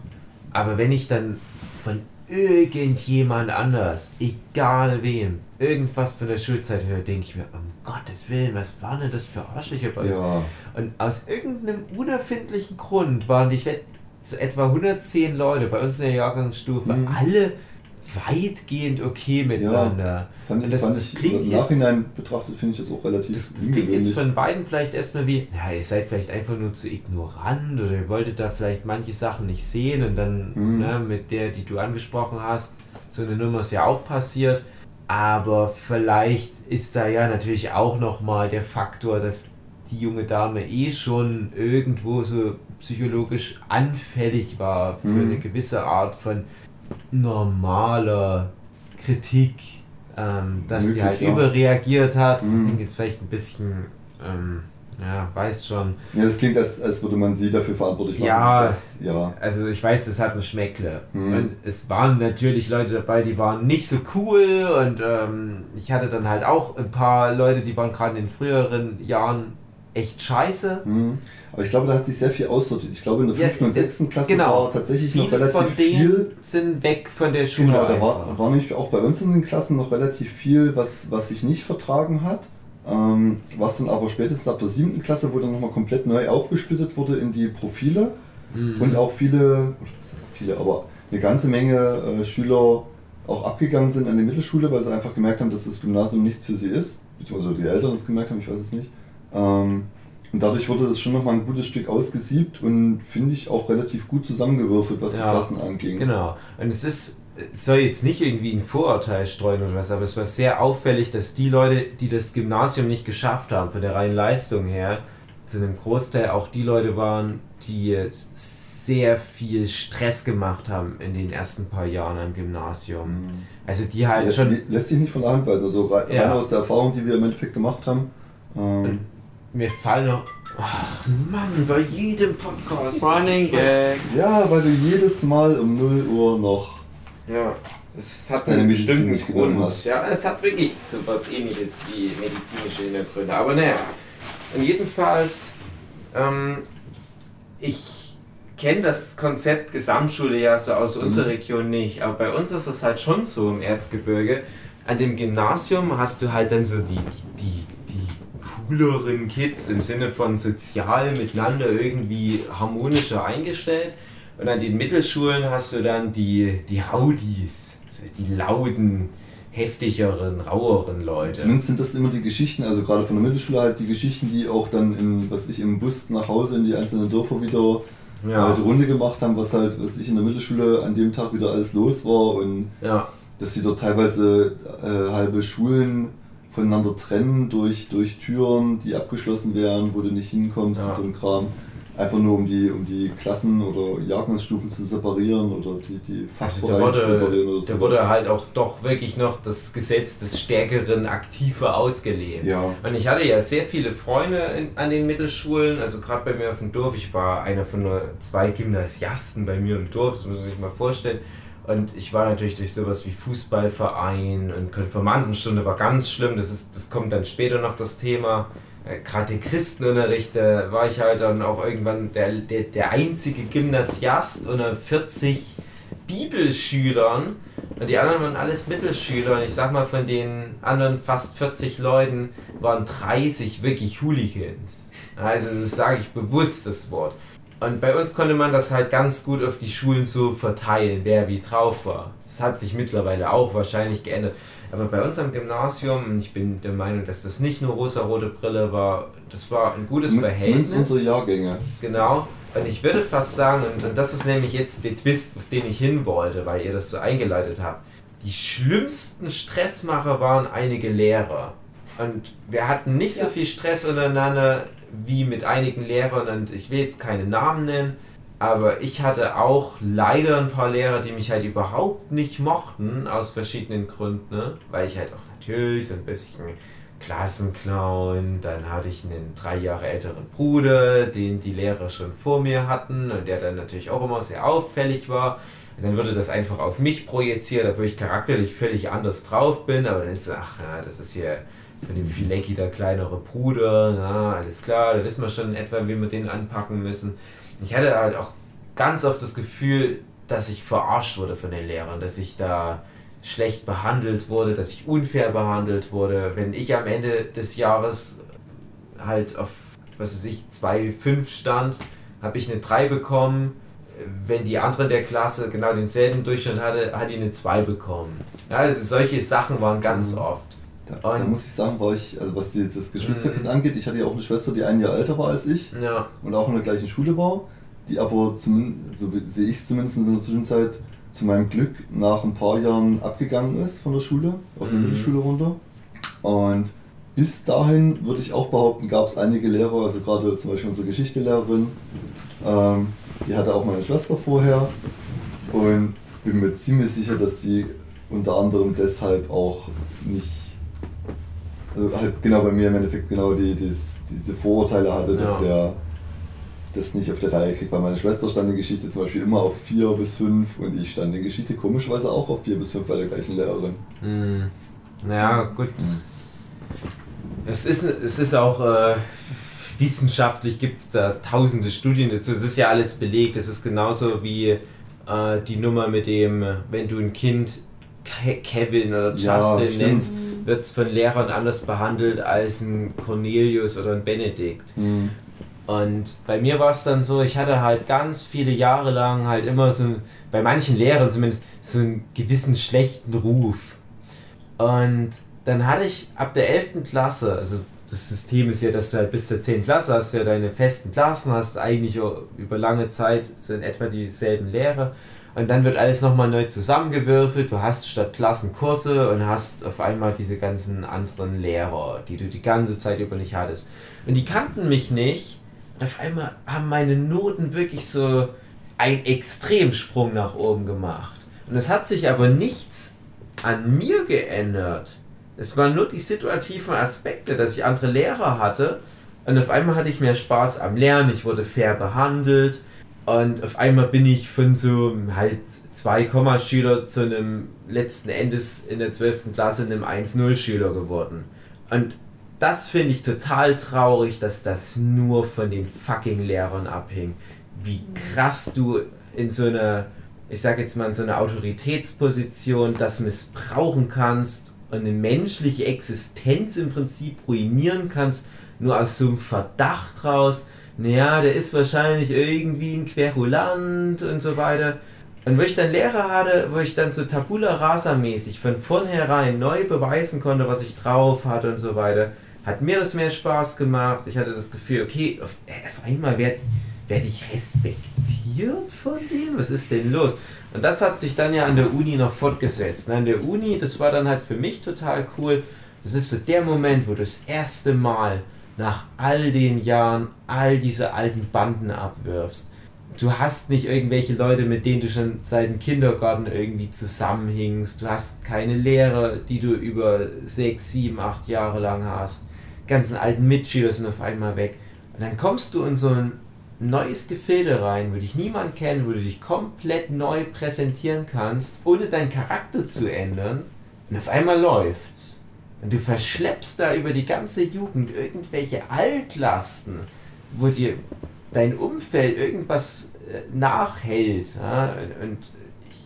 aber wenn ich dann von irgendjemand anders, egal wem, irgendwas von der Schulzeit höre, denke ich mir, um Gottes Willen, was waren denn das für Arschlöcher bei ja. Und aus irgendeinem unerfindlichen Grund waren die, so etwa 110 Leute bei uns in der Jahrgangsstufe, mhm. alle weitgehend okay miteinander. Ja, und das, das klingt Im Nachhinein betrachtet finde ich das auch relativ Das, das klingt jetzt von beiden vielleicht erstmal wie, ja, ihr seid vielleicht einfach nur zu ignorant oder ihr wolltet da vielleicht manche Sachen nicht sehen und dann mhm. ne, mit der, die du angesprochen hast, so eine Nummer ist ja auch passiert. Aber vielleicht ist da ja natürlich auch nochmal der Faktor, dass die junge Dame eh schon irgendwo so psychologisch anfällig war für mhm. eine gewisse Art von normaler Kritik, ähm, dass Möglich, die halt ja. überreagiert hat. Mhm. Klingt jetzt vielleicht ein bisschen, ähm, ja, weiß schon. Ja, das klingt, als, als würde man sie dafür verantwortlich machen. Ja, dass, ja. also ich weiß, das hat ein Schmeckle. Mhm. Und es waren natürlich Leute dabei, die waren nicht so cool und ähm, ich hatte dann halt auch ein paar Leute, die waren gerade in den früheren Jahren echt scheiße. Mhm. Aber ich glaube, da hat sich sehr viel aussortiert. Ich glaube, in der 5. Ja, und 6. Klasse genau. war tatsächlich Viele noch relativ von denen viel. sind weg von der Schule. Genau, da war, war nämlich auch bei uns in den Klassen noch relativ viel, was, was sich nicht vertragen hat. Ähm, was dann aber spätestens ab der 7. Klasse, wo dann nochmal komplett neu aufgesplittet wurde in die Profile mhm. und auch viele, viele, aber eine ganze Menge äh, Schüler auch abgegangen sind an die Mittelschule, weil sie einfach gemerkt haben, dass das Gymnasium nichts für sie ist. Beziehungsweise die Eltern das gemerkt haben, ich weiß es nicht. Ähm, und dadurch wurde das schon nochmal ein gutes Stück ausgesiebt und finde ich auch relativ gut zusammengewürfelt, was ja, die Klassen anging. Genau. Und es ist, es soll jetzt nicht irgendwie ein Vorurteil streuen oder was, aber es war sehr auffällig, dass die Leute, die das Gymnasium nicht geschafft haben, von der reinen Leistung her, zu einem Großteil auch die Leute waren, die sehr viel Stress gemacht haben in den ersten paar Jahren am Gymnasium. Mhm. Also die halt ja, schon. Lässt sich nicht von der Hand weisen. Also rein ja. aus der Erfahrung, die wir im Endeffekt gemacht haben. Ähm, mir fallen noch. Ach Mann, bei jedem Podcast. Running Gag. Ja, weil du jedes Mal um 0 Uhr noch. Ja, das hat einen bestimmten Grund. Hast. Ja, es hat wirklich so was ähnliches wie medizinische Hintergründe. Aber naja, und jedenfalls, ähm, ich kenne das Konzept Gesamtschule ja so aus mhm. unserer Region nicht, aber bei uns ist es halt schon so im Erzgebirge. An dem Gymnasium hast du halt dann so die, die, die cooleren Kids im Sinne von sozial miteinander irgendwie harmonischer eingestellt. Und an den Mittelschulen hast du dann die, die Rowdies, also die lauten, heftigeren, raueren Leute. Zumindest sind das immer die Geschichten, also gerade von der Mittelschule halt die Geschichten, die auch dann in, was ich im Bus nach Hause in die einzelnen Dörfer wieder ja. halt Runde gemacht haben, was halt, was ich in der Mittelschule an dem Tag wieder alles los war und ja. dass sie dort teilweise äh, halbe Schulen voneinander trennen durch, durch Türen, die abgeschlossen wären, wo du nicht hinkommst ja. und so ein Kram. Einfach nur um die, um die Klassen oder Jahrgangsstufen zu separieren oder die, die Fachbereiche also zu separieren oder so. Da wurde halt auch doch wirklich noch das Gesetz des Stärkeren aktiver ausgelehnt. Ja. Und ich hatte ja sehr viele Freunde in, an den Mittelschulen, also gerade bei mir auf dem Dorf, ich war einer von nur zwei Gymnasiasten bei mir im Dorf, das muss man sich mal vorstellen. Und ich war natürlich durch sowas wie Fußballverein und Konfirmandenstunde war ganz schlimm. Das, ist, das kommt dann später noch das Thema. Äh, Gerade der Christenunterricht, da war ich halt dann auch irgendwann der, der, der einzige Gymnasiast unter 40 Bibelschülern. Und die anderen waren alles Mittelschüler und ich sag mal, von den anderen fast 40 Leuten waren 30 wirklich Hooligans. Also das sage ich bewusst, das Wort. Und bei uns konnte man das halt ganz gut auf die Schulen so verteilen, wer wie drauf war. Das hat sich mittlerweile auch wahrscheinlich geändert. Aber bei uns am Gymnasium, und ich bin der Meinung, dass das nicht nur rosa-rote Brille war, das war ein gutes Zum, Verhältnis. Zumindest unsere Jahrgänge. Genau. Und ich würde fast sagen, und, das ist nämlich jetzt der Twist, auf den ich hin wollte, weil ihr das so eingeleitet habt. Die schlimmsten Stressmacher waren einige Lehrer. Und wir hatten nicht ja. so viel Stress untereinander wie mit einigen Lehrern und ich will jetzt keine Namen nennen, aber ich hatte auch leider ein paar Lehrer, die mich halt überhaupt nicht mochten, aus verschiedenen Gründen, ne? weil ich halt auch natürlich so ein bisschen Klassenclown, dann hatte ich einen drei Jahre älteren Bruder, den die Lehrer schon vor mir hatten und der dann natürlich auch immer sehr auffällig war. Und dann wurde das einfach auf mich projiziert, obwohl ich charakterlich völlig anders drauf bin, aber dann ist so, ach ja, das ist hier von dem Filecki der kleinere Bruder, na, alles klar, da wissen wir schon in etwa, wie wir den anpacken müssen. Ich hatte halt auch ganz oft das Gefühl, dass ich verarscht wurde von den Lehrern, dass ich da schlecht behandelt wurde, dass ich unfair behandelt wurde. Wenn ich am Ende des Jahres halt auf, was weiß ich, 2,5 stand, habe ich eine 3 bekommen. Wenn die andere der Klasse genau denselben Durchschnitt hatte, hat die eine 2 bekommen. Ja, also solche Sachen waren ganz mhm. oft. Da, da, muss ich sagen, war ich, also was die, das Geschwisterkind mhm. angeht, ich hatte ja auch eine Schwester, die ein Jahr älter war als ich ja. und auch in der gleichen Schule war, die aber, zum, so sehe ich es zumindest in der Zwischenzeit, zu meinem Glück nach ein paar Jahren abgegangen ist von der Schule, auf mhm. Mittelschule runter. Und bis dahin würde ich auch behaupten, gab es einige Lehrer, also gerade zum Beispiel unsere Geschichtelehrerin, ähm, die hatte auch meine Schwester vorher und bin mir ziemlich sicher, dass die unter anderem deshalb auch nicht also halt genau bei mir im Endeffekt genau die, die diese Vorurteile hatte, dass ja. der das nicht auf der Reihe kriegt, weil meine Schwester stand in Geschichte zum Beispiel immer auf 4 bis 5 und ich stand in Geschichte komischerweise auch auf 4 bis 5 bei der gleichen Lehrerin. Mhm. Naja, gut. Mhm. Es, ist, es ist auch äh, wissenschaftlich gibt es da tausende Studien dazu. Es ist ja alles belegt. Es ist genauso wie äh, die Nummer mit dem, wenn du ein Kind Kevin oder Justin ja, nennst, wird es von Lehrern anders behandelt als ein Cornelius oder ein Benedikt. Mhm. Und bei mir war es dann so, ich hatte halt ganz viele Jahre lang halt immer so, bei manchen Lehrern zumindest, so einen gewissen schlechten Ruf. Und dann hatte ich ab der 11. Klasse, also das System ist ja, dass du halt bis zur 10. Klasse hast, ja deine festen Klassen, hast eigentlich über lange Zeit so in etwa dieselben Lehrer. Und dann wird alles nochmal neu zusammengewürfelt. Du hast statt Klassen Kurse und hast auf einmal diese ganzen anderen Lehrer, die du die ganze Zeit über nicht hattest. Und die kannten mich nicht. Und auf einmal haben meine Noten wirklich so einen Extremsprung nach oben gemacht. Und es hat sich aber nichts an mir geändert. Es waren nur die situativen Aspekte, dass ich andere Lehrer hatte. Und auf einmal hatte ich mehr Spaß am Lernen. Ich wurde fair behandelt und auf einmal bin ich von so halt 2, Schüler zu einem letzten Endes in der 12. Klasse einem 1-0 Schüler geworden. Und das finde ich total traurig, dass das nur von den fucking Lehrern abhing. Wie krass du in so einer, ich sag jetzt mal, in so einer Autoritätsposition das missbrauchen kannst und eine menschliche Existenz im Prinzip ruinieren kannst, nur aus so einem Verdacht raus naja, der ist wahrscheinlich irgendwie ein Querulant und so weiter. Und wo ich dann Lehrer hatte, wo ich dann so Tabula Rasa mäßig von vornherein neu beweisen konnte, was ich drauf hatte und so weiter, hat mir das mehr Spaß gemacht. Ich hatte das Gefühl, okay, auf, auf einmal werde ich, werd ich respektiert von dem? Was ist denn los? Und das hat sich dann ja an der Uni noch fortgesetzt. An der Uni, das war dann halt für mich total cool. Das ist so der Moment, wo du das erste Mal nach all den Jahren all diese alten Banden abwirfst. Du hast nicht irgendwelche Leute, mit denen du schon seit dem Kindergarten irgendwie zusammenhingst. Du hast keine Lehrer, die du über sechs, sieben, acht Jahre lang hast. Die ganzen alten Mitschüler sind auf einmal weg. Und dann kommst du in so ein neues Gefilde rein, wo dich niemand kennt, wo du dich komplett neu präsentieren kannst, ohne deinen Charakter zu ändern. Und auf einmal läuft's. Und du verschleppst da über die ganze Jugend irgendwelche Altlasten, wo dir dein Umfeld irgendwas äh, nachhält. Ja? Und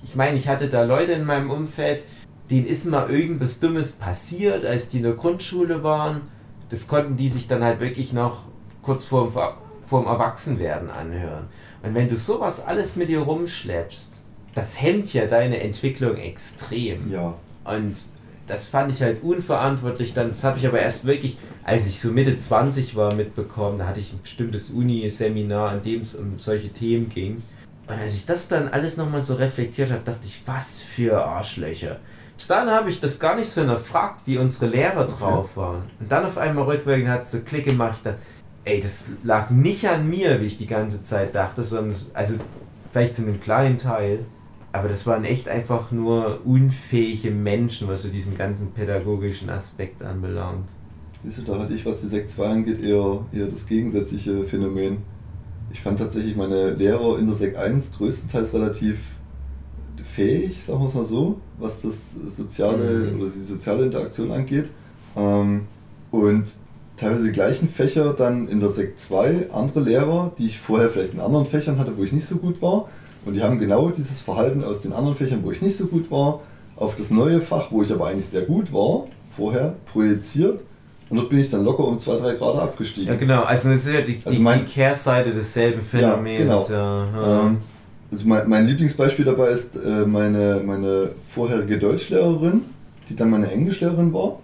ich meine, ich hatte da Leute in meinem Umfeld, denen ist mal irgendwas Dummes passiert, als die in der Grundschule waren. Das konnten die sich dann halt wirklich noch kurz vorm, vorm Erwachsenwerden anhören. Und wenn du sowas alles mit dir rumschleppst, das hemmt ja deine Entwicklung extrem. Ja. Und das fand ich halt unverantwortlich. Dann, das habe ich aber erst wirklich, als ich so Mitte 20 war, mitbekommen. Da hatte ich ein bestimmtes Uni-Seminar, an dem es um solche Themen ging. Und als ich das dann alles nochmal so reflektiert habe, dachte ich, was für Arschlöcher. Bis dahin habe ich das gar nicht so hinterfragt, wie unsere Lehrer drauf waren. Und dann auf einmal rückwirkend hat es so Klick gemacht, ey, das lag nicht an mir, wie ich die ganze Zeit dachte, sondern, also vielleicht zu einem kleinen Teil, aber das waren echt einfach nur unfähige Menschen, was so diesen ganzen pädagogischen Aspekt anbelangt. Siehst du, da hatte ich, was die Sekt 2 angeht, eher, eher das gegensätzliche Phänomen. Ich fand tatsächlich meine Lehrer in der Sek 1 größtenteils relativ fähig, sagen wir es mal so, was das soziale mhm. oder die soziale Interaktion angeht. Ähm, und teilweise die gleichen Fächer dann in der Sek 2 andere Lehrer, die ich vorher vielleicht in anderen Fächern hatte, wo ich nicht so gut war. Und die haben genau dieses Verhalten aus den anderen Fächern, wo ich nicht so gut war, auf das neue Fach, wo ich aber eigentlich sehr gut war, vorher projiziert. Und dort bin ich dann locker um 2, 3 Grad abgestiegen. Ja, genau. Also, das ist ja die, also mein, die Kehrseite desselben Phänomens. Ja, genau. Ja, ähm, also mein, mein, Lieblingsbeispiel dabei ist äh, meine, meine vorherige Deutschlehrerin, die dann meine Englischlehrerin war.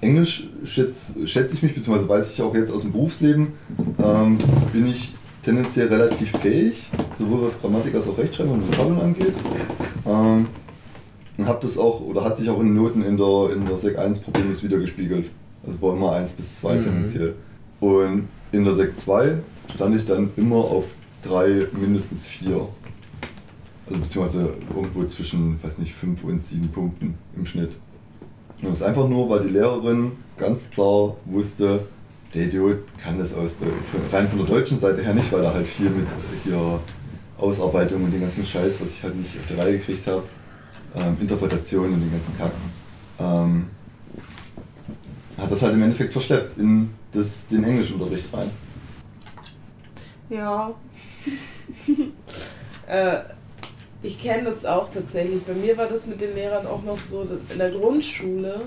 Englisch schätze schätz ich mich, beziehungsweise weiß ich auch jetzt aus dem Berufsleben, ähm, bin ich tendenziell relativ fähig, sowohl was Grammatik als auch Rechtschreibung und Vokabeln angeht. Ähm, und habe das auch, oder hat sich auch in den Noten in der, in der Sek 1 problemlos wiedergespiegelt. Also es war immer 1 bis 2 mhm. tendenziell. Und in der Sek 2 stand ich dann immer auf 3, mindestens 4. Also beziehungsweise irgendwo zwischen, weiß nicht, 5 und 7 Punkten im Schnitt. Und das ist einfach nur, weil die Lehrerin ganz klar wusste, der Idiot kann das aus der, rein von der deutschen Seite her nicht, weil er halt viel mit hier Ausarbeitung und den ganzen Scheiß, was ich halt nicht auf die Reihe gekriegt habe, ähm, Interpretation und den ganzen Kack, ähm, hat das halt im Endeffekt verschleppt in das, den Englischunterricht rein. Ja. äh, ich kenne das auch tatsächlich. Bei mir war das mit den Lehrern auch noch so, dass in der Grundschule,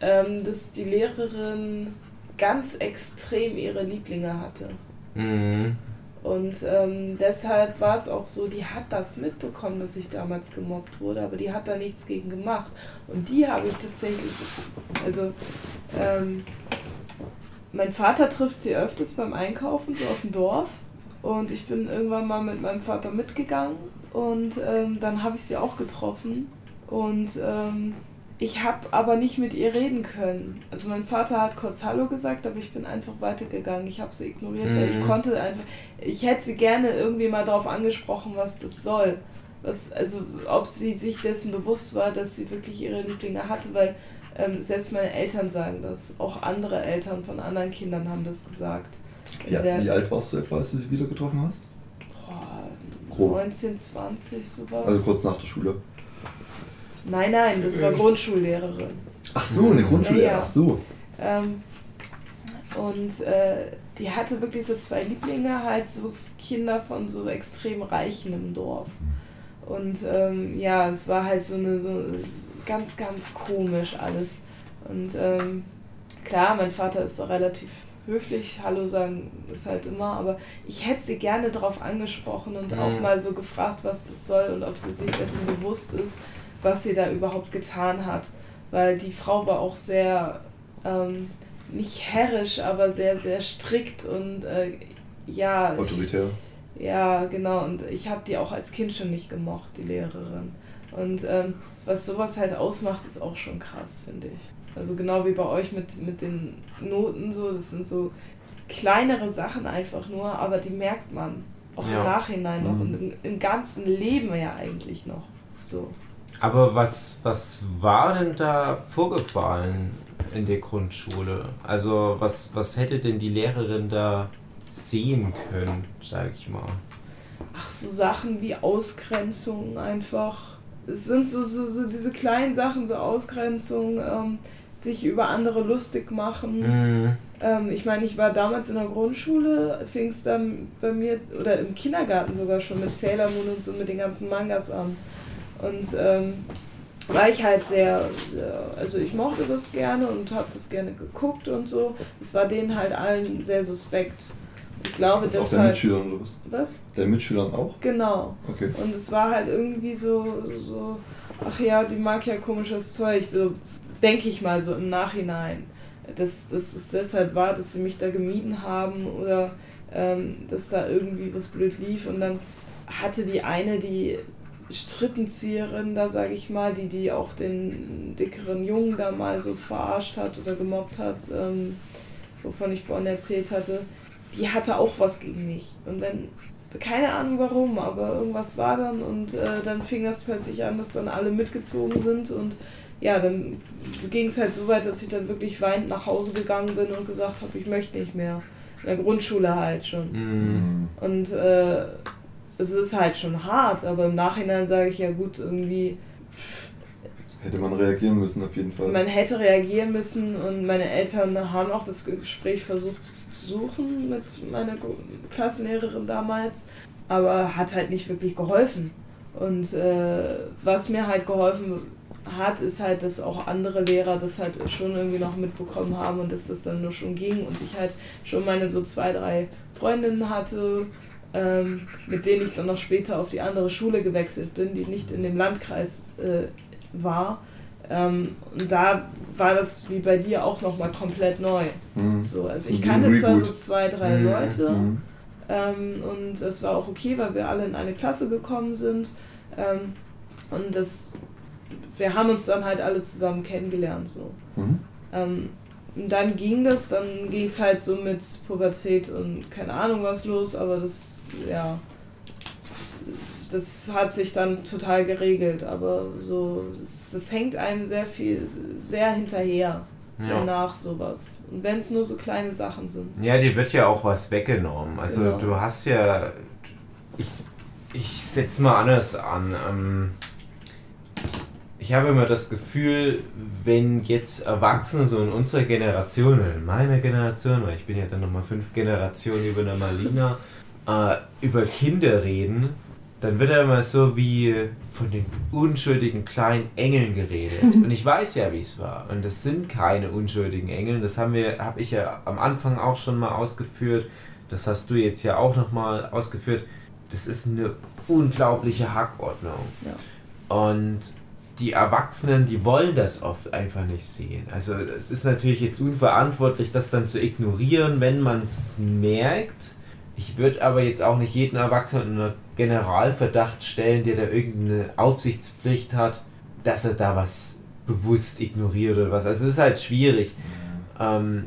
ähm, dass die Lehrerin ganz extrem ihre Lieblinge hatte. Mhm. Und ähm, deshalb war es auch so, die hat das mitbekommen, dass ich damals gemobbt wurde, aber die hat da nichts gegen gemacht. Und die habe ich tatsächlich, also ähm, mein Vater trifft sie öfters beim Einkaufen, so auf dem Dorf. Und ich bin irgendwann mal mit meinem Vater mitgegangen und ähm, dann habe ich sie auch getroffen. Und ähm, ich habe aber nicht mit ihr reden können. Also mein Vater hat kurz Hallo gesagt, aber ich bin einfach weitergegangen. Ich habe sie ignoriert, mhm. weil ich mhm. konnte einfach, ich hätte sie gerne irgendwie mal darauf angesprochen, was das soll. Was, also ob sie sich dessen bewusst war, dass sie wirklich ihre Lieblinge hatte, weil ähm, selbst meine Eltern sagen das, auch andere Eltern von anderen Kindern haben das gesagt. Ja, wie alt warst du etwa, als du sie wieder getroffen hast? Boah, 19, 20, sowas. Also kurz nach der Schule. Nein, nein, das war Grundschullehrerin. Ach so, eine Grundschullehrerin, ja, ja. ach so. Ähm, und äh, die hatte wirklich so zwei Lieblinge, halt so Kinder von so extrem Reichen im Dorf. Und ähm, ja, es war halt so eine so ganz, ganz komisch alles. Und ähm, klar, mein Vater ist doch relativ höflich, Hallo sagen ist halt immer, aber ich hätte sie gerne darauf angesprochen und mhm. auch mal so gefragt, was das soll und ob sie sich dessen bewusst ist, was sie da überhaupt getan hat. Weil die Frau war auch sehr, ähm, nicht herrisch, aber sehr, sehr strikt und äh, ja. Autoritär. Ich, ja, genau. Und ich habe die auch als Kind schon nicht gemocht, die Lehrerin. Und ähm, was sowas halt ausmacht, ist auch schon krass, finde ich. Also genau wie bei euch mit, mit den Noten so, das sind so kleinere Sachen einfach nur, aber die merkt man auch ja. im Nachhinein noch mhm. und im, im ganzen Leben ja eigentlich noch. So. Aber was, was war denn da vorgefallen in der Grundschule? Also was, was hätte denn die Lehrerin da sehen können, sag ich mal? Ach, so Sachen wie Ausgrenzung einfach. Es sind so, so, so diese kleinen Sachen, so Ausgrenzung, ähm, sich über andere lustig machen. Mhm. Ähm, ich meine, ich war damals in der Grundschule, fing es dann bei mir, oder im Kindergarten sogar schon mit Sailor Moon und so mit den ganzen Mangas an. Und ähm, war ich halt sehr, sehr, also ich mochte das gerne und habe das gerne geguckt und so. Es war denen halt allen sehr suspekt. Ich glaube, das auch der Mitschülern oder was? Was? Der Mitschülern auch? Genau. Okay. Und es war halt irgendwie so, so, ach ja, die mag ja komisches Zeug, so denke ich mal so im Nachhinein. Dass, dass es deshalb war, dass sie mich da gemieden haben oder ähm, dass da irgendwie was blöd lief und dann hatte die eine, die Strippenzieherin da, sage ich mal, die, die auch den dickeren Jungen da mal so verarscht hat oder gemobbt hat, ähm, wovon ich vorhin erzählt hatte, die hatte auch was gegen mich. Und dann, keine Ahnung warum, aber irgendwas war dann und äh, dann fing das plötzlich an, dass dann alle mitgezogen sind und ja, dann ging es halt so weit, dass ich dann wirklich weinend nach Hause gegangen bin und gesagt habe, ich möchte nicht mehr. In der Grundschule halt schon. Mhm. Und äh, es ist halt schon hart, aber im Nachhinein sage ich ja gut, irgendwie. Hätte man reagieren müssen, auf jeden Fall. Man hätte reagieren müssen und meine Eltern haben auch das Gespräch versucht zu suchen mit meiner Klassenlehrerin damals, aber hat halt nicht wirklich geholfen. Und äh, was mir halt geholfen hat, ist halt, dass auch andere Lehrer das halt schon irgendwie noch mitbekommen haben und dass das dann nur schon ging und ich halt schon meine so zwei, drei Freundinnen hatte ähm, mit denen ich dann noch später auf die andere Schule gewechselt bin, die nicht in dem Landkreis äh, war. Ähm, und da war das wie bei dir auch nochmal komplett neu. Mhm. So, also ich kannte zwar so zwei, drei mhm. Leute mhm. ähm, und das war auch okay, weil wir alle in eine Klasse gekommen sind. Ähm, und das, wir haben uns dann halt alle zusammen kennengelernt. So. Ähm, und dann ging das, dann ging es halt so mit Pubertät und keine Ahnung was los, aber das, ja, das hat sich dann total geregelt, aber so, das, das hängt einem sehr viel, sehr hinterher, sehr ja. nach sowas. Und wenn es nur so kleine Sachen sind. Ja, dir wird ja auch was weggenommen. Also genau. du hast ja, ich, ich setze mal anders an. Ich habe immer das Gefühl, wenn jetzt Erwachsene so in unserer Generation, in meiner Generation, weil ich bin ja dann nochmal fünf Generationen über eine Malina, äh, über Kinder reden, dann wird ja immer so wie von den unschuldigen kleinen Engeln geredet. Und ich weiß ja, wie es war. Und das sind keine unschuldigen Engel. Das haben wir, habe ich ja am Anfang auch schon mal ausgeführt. Das hast du jetzt ja auch nochmal ausgeführt. Das ist eine unglaubliche Hackordnung. Ja. Und die Erwachsenen, die wollen das oft einfach nicht sehen. Also es ist natürlich jetzt unverantwortlich, das dann zu ignorieren, wenn man es merkt. Ich würde aber jetzt auch nicht jeden Erwachsenen in einen Generalverdacht stellen, der da irgendeine Aufsichtspflicht hat, dass er da was bewusst ignoriert oder was. Also es ist halt schwierig. Ähm,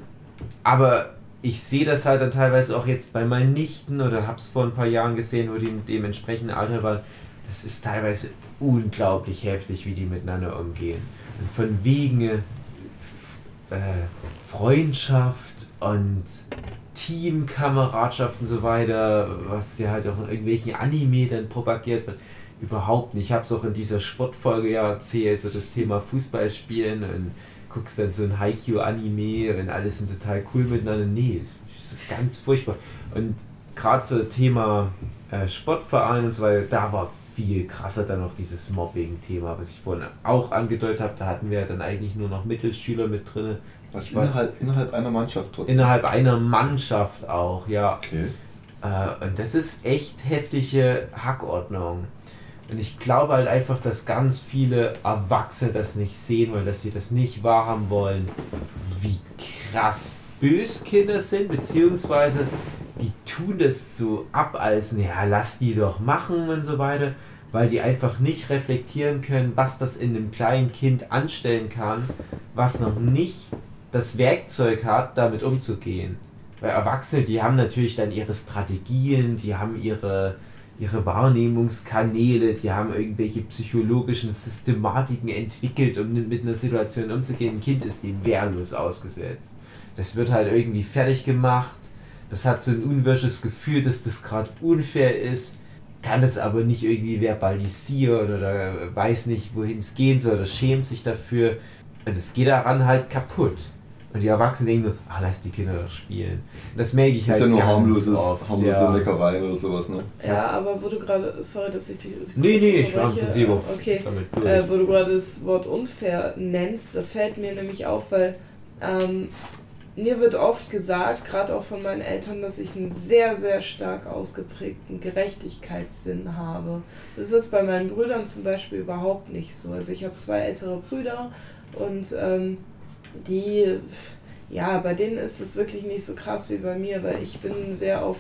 aber ich sehe das halt dann teilweise auch jetzt bei meinen Nichten oder habe es vor ein paar Jahren gesehen, wo die in dem entsprechenden Alter waren. Das ist teilweise unglaublich heftig, wie die miteinander umgehen. Und von wegen äh, Freundschaft und Teamkameradschaft und so weiter, was ja halt auch in irgendwelchen Anime dann propagiert wird, überhaupt nicht. Ich habe es auch in dieser Sportfolge ja erzählt, so das Thema Fußballspielen und guckst dann so ein Haikyuu-Anime und alles sind total cool miteinander. Nee, es ist ganz furchtbar. Und gerade so Thema äh, Sportverein und so weiter, da war viel krasser dann noch dieses Mobbing-Thema, was ich vorhin auch angedeutet habe. Da hatten wir dann eigentlich nur noch Mittelschüler mit drin. Was innerhalb, innerhalb einer Mannschaft trotzdem? Innerhalb einer Mannschaft auch, ja. Okay. Äh, und das ist echt heftige Hackordnung. Und ich glaube halt einfach, dass ganz viele Erwachsene das nicht sehen wollen, dass sie das nicht wahrhaben wollen, wie krass bös Kinder sind, beziehungsweise die tun das so ab als, ja, lass die doch machen und so weiter, weil die einfach nicht reflektieren können, was das in einem kleinen Kind anstellen kann, was noch nicht das Werkzeug hat, damit umzugehen. Weil Erwachsene, die haben natürlich dann ihre Strategien, die haben ihre, ihre Wahrnehmungskanäle, die haben irgendwelche psychologischen Systematiken entwickelt, um mit einer Situation umzugehen. Ein Kind ist dem wehrlos ausgesetzt. Das wird halt irgendwie fertig gemacht das hat so ein unwirsches Gefühl, dass das gerade unfair ist, kann es aber nicht irgendwie verbalisieren oder weiß nicht, wohin es gehen soll oder schämt sich dafür. Und es geht daran halt kaputt. Und die Erwachsenen denken nur, ach, lass die Kinder doch spielen. Das merke ich halt. Das ist ja nur harmloses, oft, harmlose ja. Leckereien oder sowas, ne? Ja, aber wo du gerade, sorry, dass ich dich. Nee, nee, ich war im Prinzip auch okay. damit äh, Wo du gerade das Wort unfair nennst, da fällt mir nämlich auf, weil ähm, mir wird oft gesagt, gerade auch von meinen Eltern, dass ich einen sehr, sehr stark ausgeprägten Gerechtigkeitssinn habe. Das ist bei meinen Brüdern zum Beispiel überhaupt nicht so. Also ich habe zwei ältere Brüder und ähm, die, ja, bei denen ist es wirklich nicht so krass wie bei mir, weil ich bin sehr auf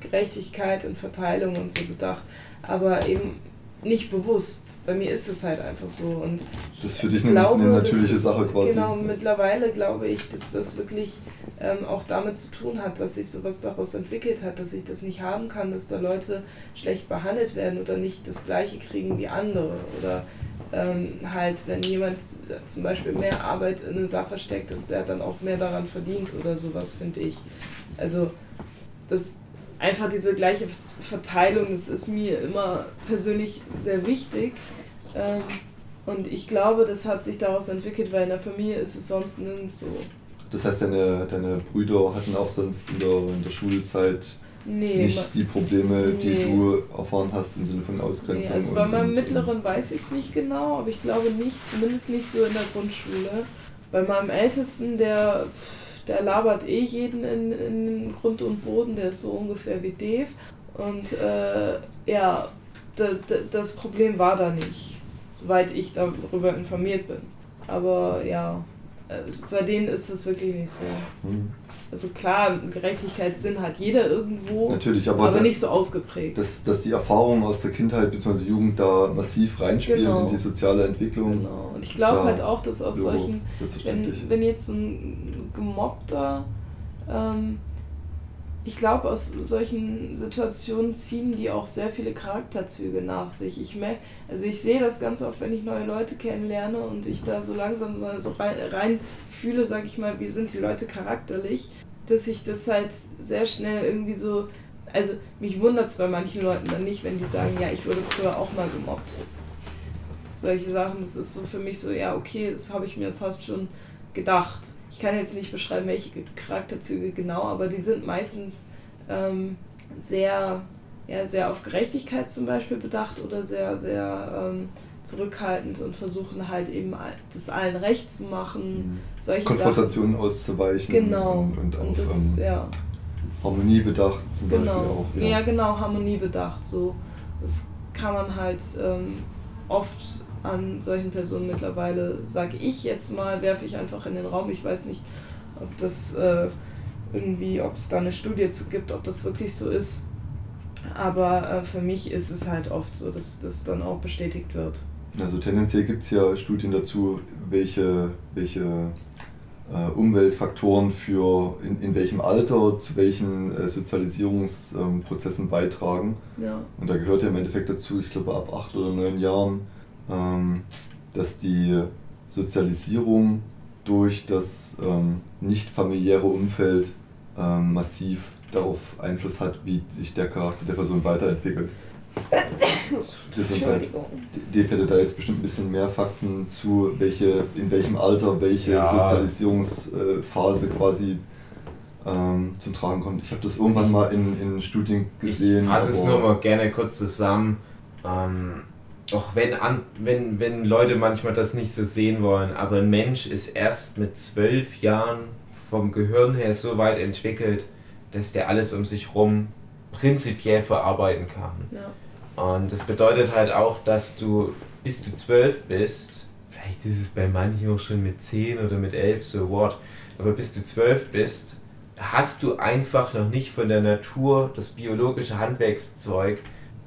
Gerechtigkeit und Verteilung und so bedacht. Aber eben nicht bewusst. Bei mir ist es halt einfach so. Und das ist für dich eine, glaube, eine natürliche ist, Sache quasi. Genau, mittlerweile glaube ich, dass das wirklich ähm, auch damit zu tun hat, dass sich sowas daraus entwickelt hat, dass ich das nicht haben kann, dass da Leute schlecht behandelt werden oder nicht das Gleiche kriegen wie andere. Oder ähm, halt, wenn jemand zum Beispiel mehr Arbeit in eine Sache steckt, dass der dann auch mehr daran verdient oder sowas, finde ich. Also, das einfach diese gleiche Verteilung, das ist mir immer persönlich sehr wichtig. Ähm, und ich glaube, das hat sich daraus entwickelt, weil in der Familie ist es sonst nirgends so. Das heißt, deine, deine Brüder hatten auch sonst in der, in der Schulzeit nee, nicht die Probleme, nee. die du erfahren hast im Sinne von Ausgrenzung? Nee, also bei meinem Mittleren weiß ich es nicht genau, aber ich glaube nicht, zumindest nicht so in der Grundschule. Bei meinem Ältesten, der der labert eh jeden in, in Grund und Boden, der ist so ungefähr wie Dave. Und äh, ja, das Problem war da nicht, soweit ich darüber informiert bin. Aber ja, äh, bei denen ist es wirklich nicht so. Hm. Also klar, Gerechtigkeitssinn hat jeder irgendwo, Natürlich, aber, aber nicht so ausgeprägt. Dass, dass die Erfahrungen aus der Kindheit bzw. Jugend da massiv reinspielen genau. in die soziale Entwicklung. Genau. Und ich glaube halt auch, dass aus solchen, wenn, wenn jetzt so ein gemobbter, ähm, ich glaube, aus solchen Situationen ziehen die auch sehr viele Charakterzüge nach sich. Ich merke, also ich sehe das ganz oft, wenn ich neue Leute kennenlerne und ich da so langsam so rein, rein fühle, sag ich mal, wie sind die Leute charakterlich, dass ich das halt sehr schnell irgendwie so, also mich wundert es bei manchen Leuten dann nicht, wenn die sagen, ja, ich wurde früher auch mal gemobbt. Solche Sachen, das ist so für mich so, ja, okay, das habe ich mir fast schon gedacht ich kann jetzt nicht beschreiben, welche Charakterzüge genau, aber die sind meistens ähm, sehr, ja, sehr auf Gerechtigkeit zum Beispiel bedacht oder sehr, sehr ähm, zurückhaltend und versuchen halt eben das allen recht zu machen. Mhm. Konfrontationen auszuweichen. Genau. Und, und auf das, ähm, ja. Harmonie bedacht zum genau. Beispiel auch. Ja. ja, genau, Harmonie bedacht. So. Das kann man halt ähm, oft an solchen Personen mittlerweile, sage ich jetzt mal, werfe ich einfach in den Raum. Ich weiß nicht, ob das äh, irgendwie, ob es da eine Studie zu gibt, ob das wirklich so ist. Aber äh, für mich ist es halt oft so, dass das dann auch bestätigt wird. Also tendenziell gibt es ja Studien dazu, welche, welche äh, Umweltfaktoren für in, in welchem Alter zu welchen äh, Sozialisierungsprozessen beitragen. Ja. Und da gehört ja im Endeffekt dazu, ich glaube ab acht oder neun Jahren ähm, dass die Sozialisierung durch das ähm, nicht familiäre Umfeld ähm, massiv darauf Einfluss hat, wie sich der Charakter der Person weiterentwickelt. Gesundheit. Dave hätte da jetzt bestimmt ein bisschen mehr Fakten zu, welche, in welchem Alter welche ja. Sozialisierungsphase quasi ähm, zum Tragen kommt. Ich habe das irgendwann mal in, in Studien gesehen. Ich fasse es nur mal gerne kurz zusammen. Ähm, auch wenn, an, wenn, wenn Leute manchmal das nicht so sehen wollen, aber ein Mensch ist erst mit zwölf Jahren vom Gehirn her so weit entwickelt, dass der alles um sich herum prinzipiell verarbeiten kann. Ja. Und das bedeutet halt auch, dass du, bis du zwölf bist, vielleicht ist es bei manchen auch schon mit zehn oder mit elf, so what, aber bis du zwölf bist, hast du einfach noch nicht von der Natur das biologische Handwerkszeug,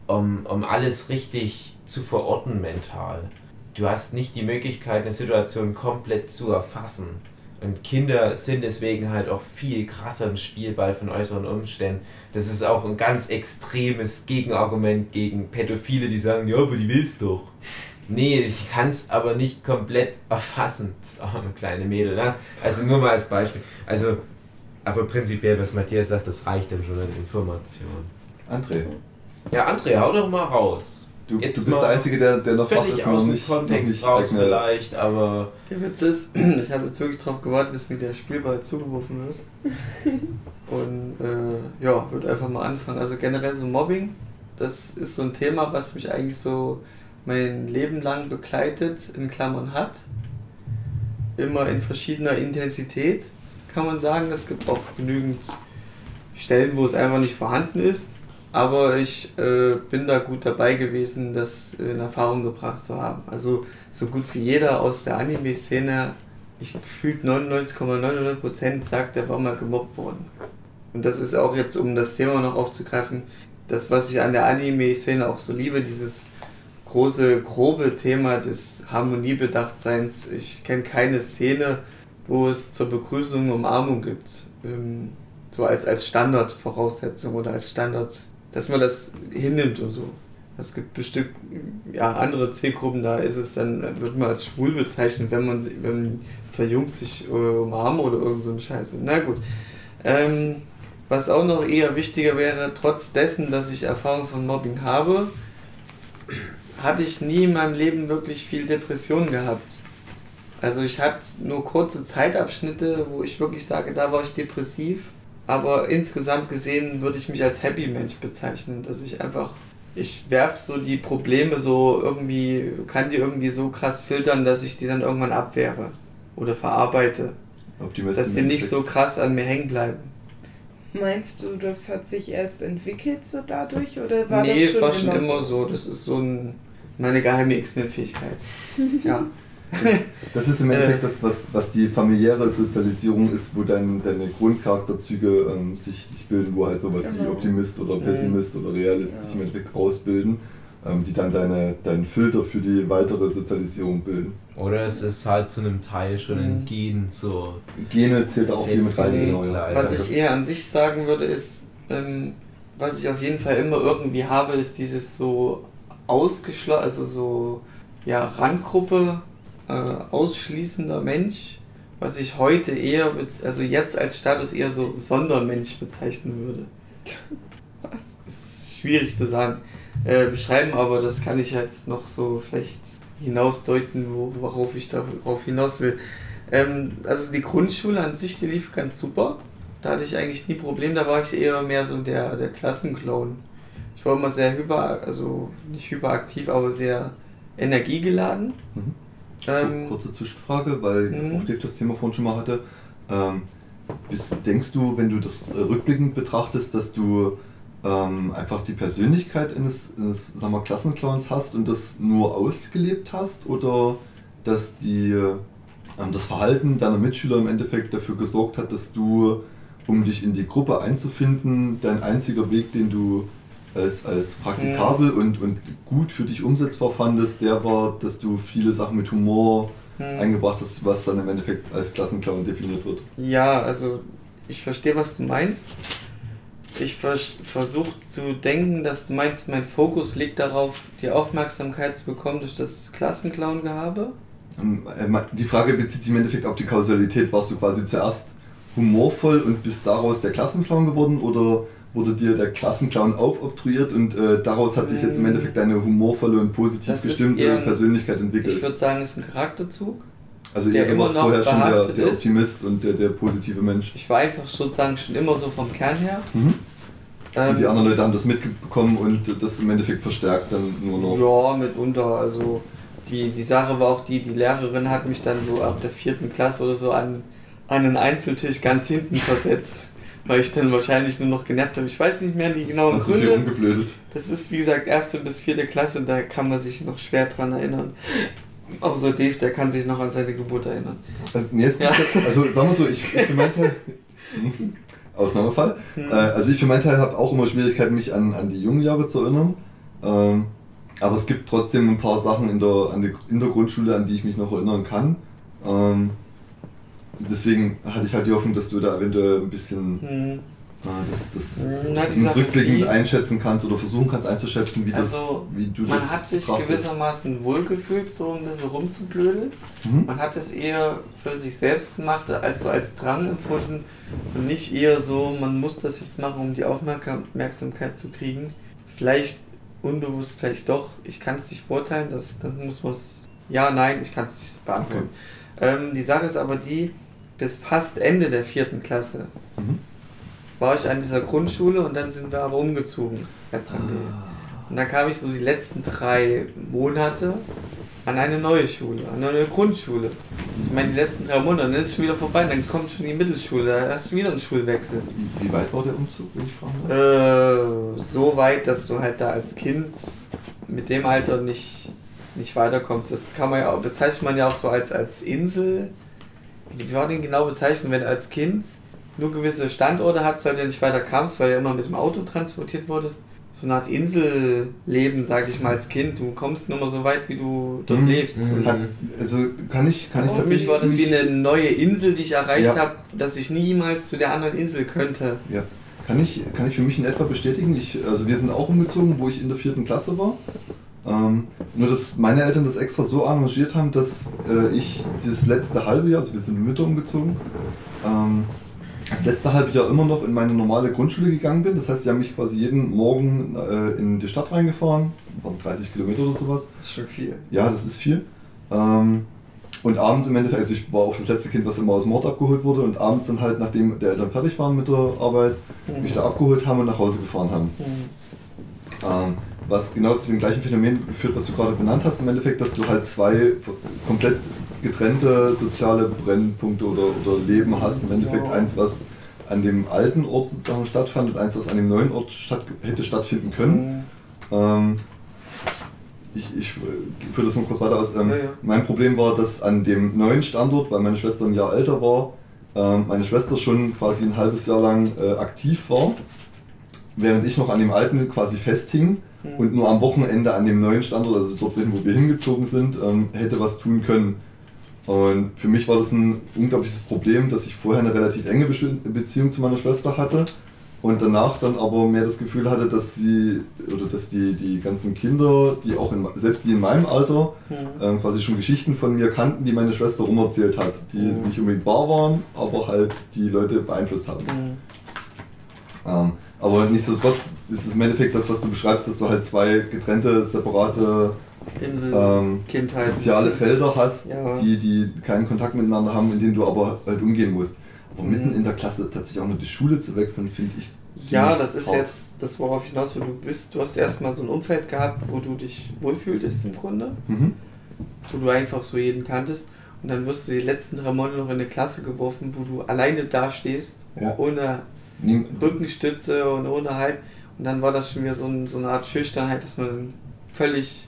um, um alles richtig zu verorten mental. Du hast nicht die Möglichkeit, eine Situation komplett zu erfassen. Und Kinder sind deswegen halt auch viel krasser ein Spielball von äußeren Umständen. Das ist auch ein ganz extremes Gegenargument gegen Pädophile, die sagen, ja, aber die willst doch. Nee, ich kann es aber nicht komplett erfassen, das arme kleine Mädel. Ne? Also nur mal als Beispiel. Also, aber prinzipiell, was Matthias sagt, das reicht dann schon an Informationen. André. Ja, André, hau doch mal raus. Du, du bist der Einzige, der, der noch völlig aus dem Kontext raus vielleicht, aber... Der Witz ist, ich habe jetzt wirklich darauf gewartet, bis mir der Spielball zugeworfen wird. Und äh, ja, würde einfach mal anfangen. Also generell so Mobbing, das ist so ein Thema, was mich eigentlich so mein Leben lang begleitet, in Klammern hat. Immer in verschiedener Intensität, kann man sagen. Es gibt auch genügend Stellen, wo es einfach nicht vorhanden ist. Aber ich äh, bin da gut dabei gewesen, das in Erfahrung gebracht zu haben. Also so gut wie jeder aus der Anime-Szene, ich gefühlt 99,99% sagt, er war mal gemobbt worden. Und das ist auch jetzt, um das Thema noch aufzugreifen, das, was ich an der Anime-Szene auch so liebe, dieses große, grobe Thema des Harmoniebedachtseins. Ich kenne keine Szene, wo es zur Begrüßung Umarmung gibt. Ähm, so als, als Standardvoraussetzung oder als Standard, dass man das hinnimmt und so. Es gibt bestimmt ja, andere Zielgruppen, da ist es dann, wird man als schwul bezeichnet, wenn man wenn zwei Jungs sich äh, umarmen oder irgend so eine Scheiße. Na gut. Ähm, was auch noch eher wichtiger wäre, trotz dessen, dass ich Erfahrung von Mobbing habe, hatte ich nie in meinem Leben wirklich viel Depression gehabt. Also ich hatte nur kurze Zeitabschnitte, wo ich wirklich sage, da war ich depressiv. Aber insgesamt gesehen würde ich mich als Happy Mensch bezeichnen, dass ich einfach, ich werfe so die Probleme so irgendwie, kann die irgendwie so krass filtern, dass ich die dann irgendwann abwehre oder verarbeite. Dass die nicht so krass an mir hängen bleiben. Meinst du, das hat sich erst entwickelt so dadurch oder war nee, das schon war schon immer, immer so? Das ist so ein, meine geheime X-Men-Fähigkeit. ja. Das ist im Endeffekt das, was, was die familiäre Sozialisierung ist, wo dein, deine Grundcharakterzüge ähm, sich, sich bilden, wo halt sowas genau. wie Optimist oder Pessimist oder Realist ja. sich im Endeffekt ausbilden, ähm, die dann deine, deinen Filter für die weitere Sozialisierung bilden. Oder es ist halt zu einem Teil schon in mhm. Gen so. Gene zählt auch hier mit rein, genau. Ja. Was ich eher an sich sagen würde, ist, ähm, was ich auf jeden Fall immer irgendwie habe, ist dieses so ausgeschlossen, also so ja, Randgruppe äh, ausschließender Mensch, was ich heute eher, also jetzt als Status eher so Sondermensch bezeichnen würde. Was? Ist schwierig zu sagen, äh, beschreiben, aber das kann ich jetzt noch so vielleicht hinausdeuten, worauf ich darauf hinaus will. Ähm, also die Grundschule an sich, die lief ganz super. Da hatte ich eigentlich nie Problem, da war ich eher mehr so der, der Klassenclown. Ich war immer sehr hyper, also nicht hyperaktiv, aber sehr energiegeladen. Mhm. Ähm, Kurze Zwischenfrage, weil mhm. auch Dave das Thema vorhin schon mal hatte. Ähm, bist, denkst du, wenn du das äh, rückblickend betrachtest, dass du ähm, einfach die Persönlichkeit eines, eines sagen wir, Klassenclowns hast und das nur ausgelebt hast? Oder dass die, ähm, das Verhalten deiner Mitschüler im Endeffekt dafür gesorgt hat, dass du, um dich in die Gruppe einzufinden, dein einziger Weg, den du als, als praktikabel mhm. und, und gut für dich umsetzbar fandest, der war, dass du viele Sachen mit Humor mhm. eingebracht hast, was dann im Endeffekt als Klassenclown definiert wird. Ja, also ich verstehe, was du meinst. Ich vers versuche zu denken, dass du meinst, mein Fokus liegt darauf, die Aufmerksamkeit zu bekommen durch das Klassenclown-Gehabe. Ähm, äh, die Frage bezieht sich im Endeffekt auf die Kausalität. Warst du quasi zuerst humorvoll und bist daraus der Klassenclown geworden oder wurde dir der Klassenclown aufobtruiert und äh, daraus hat sich jetzt im mm. Endeffekt deine humorvolle und positiv das gestimmte ein, Persönlichkeit entwickelt. Ich würde sagen, es ist ein Charakterzug. Also du warst vorher schon der, der Optimist und der, der positive Mensch. Ich war einfach sozusagen schon immer so vom Kern her. Mhm. Ähm, und die anderen Leute haben das mitbekommen und das im Endeffekt verstärkt dann nur noch. Ja, mitunter. Also die, die Sache war auch die, die Lehrerin hat mich dann so ab der vierten Klasse oder so an, an einen Einzeltisch ganz hinten versetzt weil ich dann wahrscheinlich nur noch genervt habe. Ich weiß nicht mehr die genauen Gründe. Das ist wie gesagt erste bis vierte Klasse, da kann man sich noch schwer dran erinnern. Außer Dave, der kann sich noch an seine Geburt erinnern. Also, nee, ja. also sagen wir so, ich, ich für meinen Teil. Ausnahmefall. Mhm. Also ich für meinen Teil habe auch immer Schwierigkeiten, mich an, an die jungen Jahre zu erinnern. Ähm, aber es gibt trotzdem ein paar Sachen in der, an die, in der Grundschule, an die ich mich noch erinnern kann. Ähm, deswegen hatte ich halt die Hoffnung, dass du da eventuell ein bisschen hm. äh, das, das Na, rückblickend einschätzen kannst oder versuchen kannst einzuschätzen, wie, also, das, wie du man das Man hat sich gewissermaßen wohlgefühlt, so ein bisschen rumzublödeln. Mhm. Man hat es eher für sich selbst gemacht, als so als Drang empfunden und nicht eher so, man muss das jetzt machen, um die Aufmerksamkeit zu kriegen. Vielleicht unbewusst vielleicht doch, ich kann es nicht beurteilen, das, dann muss man es. Ja, nein, ich kann es nicht beantworten. Okay. Ähm, die Sache ist aber die, bis fast Ende der vierten Klasse mhm. war ich an dieser Grundschule und dann sind wir aber umgezogen. Als ah. Und dann kam ich so die letzten drei Monate an eine neue Schule, an eine Grundschule. Ich meine, die letzten drei Monate, dann ist es schon wieder vorbei, dann kommt schon die Mittelschule, da hast du wieder einen Schulwechsel. Wie, weit war der Umzug, wenn ich fragen äh, So weit, dass du halt da als Kind mit dem Alter nicht, nicht weiterkommst. Das kann man ja auch, bezeichnet man ja auch so als, als Insel. Wie war den genau bezeichnen, wenn du als Kind nur gewisse Standorte hast, weil du nicht weiter kamst, weil du immer mit dem Auto transportiert wurdest? so eine Art Inselleben, sag ich mal, als Kind. Du kommst nur mal so weit, wie du dort mhm. lebst. Mhm. Also kann ich, kann ich Für mich war das wie eine neue Insel, die ich erreicht ja. habe, dass ich niemals zu der anderen Insel könnte. Ja. Kann ich, kann ich für mich in etwa bestätigen. Ich, also wir sind auch umgezogen, wo ich in der vierten Klasse war. Ähm, nur dass meine Eltern das extra so arrangiert haben, dass äh, ich das letzte halbe Jahr, also wir sind Mütter umgezogen, ähm, das letzte halbe Jahr immer noch in meine normale Grundschule gegangen bin. Das heißt, sie haben mich quasi jeden Morgen äh, in die Stadt reingefahren. Waren 30 Kilometer oder sowas. Das ist schon viel. Ja, das ist viel. Ähm, und abends im Endeffekt, also ich war auch das letzte Kind, was immer aus Mord abgeholt wurde und abends dann halt, nachdem der Eltern fertig waren mit der Arbeit, mhm. mich da abgeholt haben und nach Hause gefahren haben. Mhm. Ähm, was genau zu dem gleichen Phänomen führt, was du gerade benannt hast, im Endeffekt, dass du halt zwei komplett getrennte soziale Brennpunkte oder, oder Leben hast. Im Endeffekt eins, was an dem alten Ort sozusagen stattfand und eins, was an dem neuen Ort statt, hätte stattfinden können. Mhm. Ähm, ich, ich führe das noch kurz weiter aus. Ähm, ja, ja. Mein Problem war, dass an dem neuen Standort, weil meine Schwester ein Jahr älter war, ähm, meine Schwester schon quasi ein halbes Jahr lang äh, aktiv war, während ich noch an dem alten quasi festhing. Und nur am Wochenende an dem neuen Standort, also dort, wo wir hingezogen sind, ähm, hätte was tun können. Und für mich war das ein unglaubliches Problem, dass ich vorher eine relativ enge Beziehung zu meiner Schwester hatte und danach dann aber mehr das Gefühl hatte, dass sie oder dass die, die ganzen Kinder, die auch in, selbst die in meinem Alter mhm. ähm, quasi schon Geschichten von mir kannten, die meine Schwester umerzählt hat, die mhm. nicht unbedingt wahr waren, aber halt die Leute beeinflusst haben. Mhm. Ähm, aber nichtsdestotrotz ist es im Endeffekt das, was du beschreibst, dass du halt zwei getrennte, separate ähm, soziale Felder hast, ja. die, die keinen Kontakt miteinander haben, in denen du aber halt umgehen musst. Aber mhm. mitten in der Klasse tatsächlich auch nur die Schule zu wechseln, finde ich. Ja, das ist hart. jetzt das, worauf ich hinaus will. Du bist, du hast erstmal so ein Umfeld gehabt, wo du dich wohlfühltest im Grunde. Mhm. Wo du einfach so jeden kanntest. Und dann wirst du die letzten drei Monate noch in eine Klasse geworfen, wo du alleine dastehst, ja. ohne Rückenstütze und ohne Halt. Und dann war das schon wieder so, ein, so eine Art Schüchternheit, dass man völlig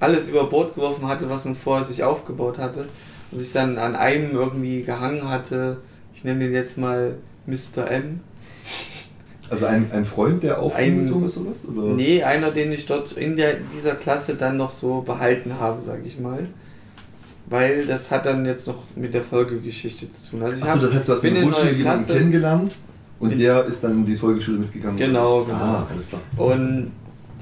alles über Bord geworfen hatte, was man vorher sich aufgebaut hatte. Und sich dann an einem irgendwie gehangen hatte. Ich nenne den jetzt mal Mr. M. Also ein, ein Freund, der auch ein, umgezogen ist oder was? Also nee, einer, den ich dort in der, dieser Klasse dann noch so behalten habe, sage ich mal. Weil das hat dann jetzt noch mit der Folgegeschichte zu tun. Also ich Achso, das heißt, du hast in Grundschule jemanden kennengelernt und der ist dann in die Folgeschule mitgegangen. Genau, genau. Ah, alles klar. Und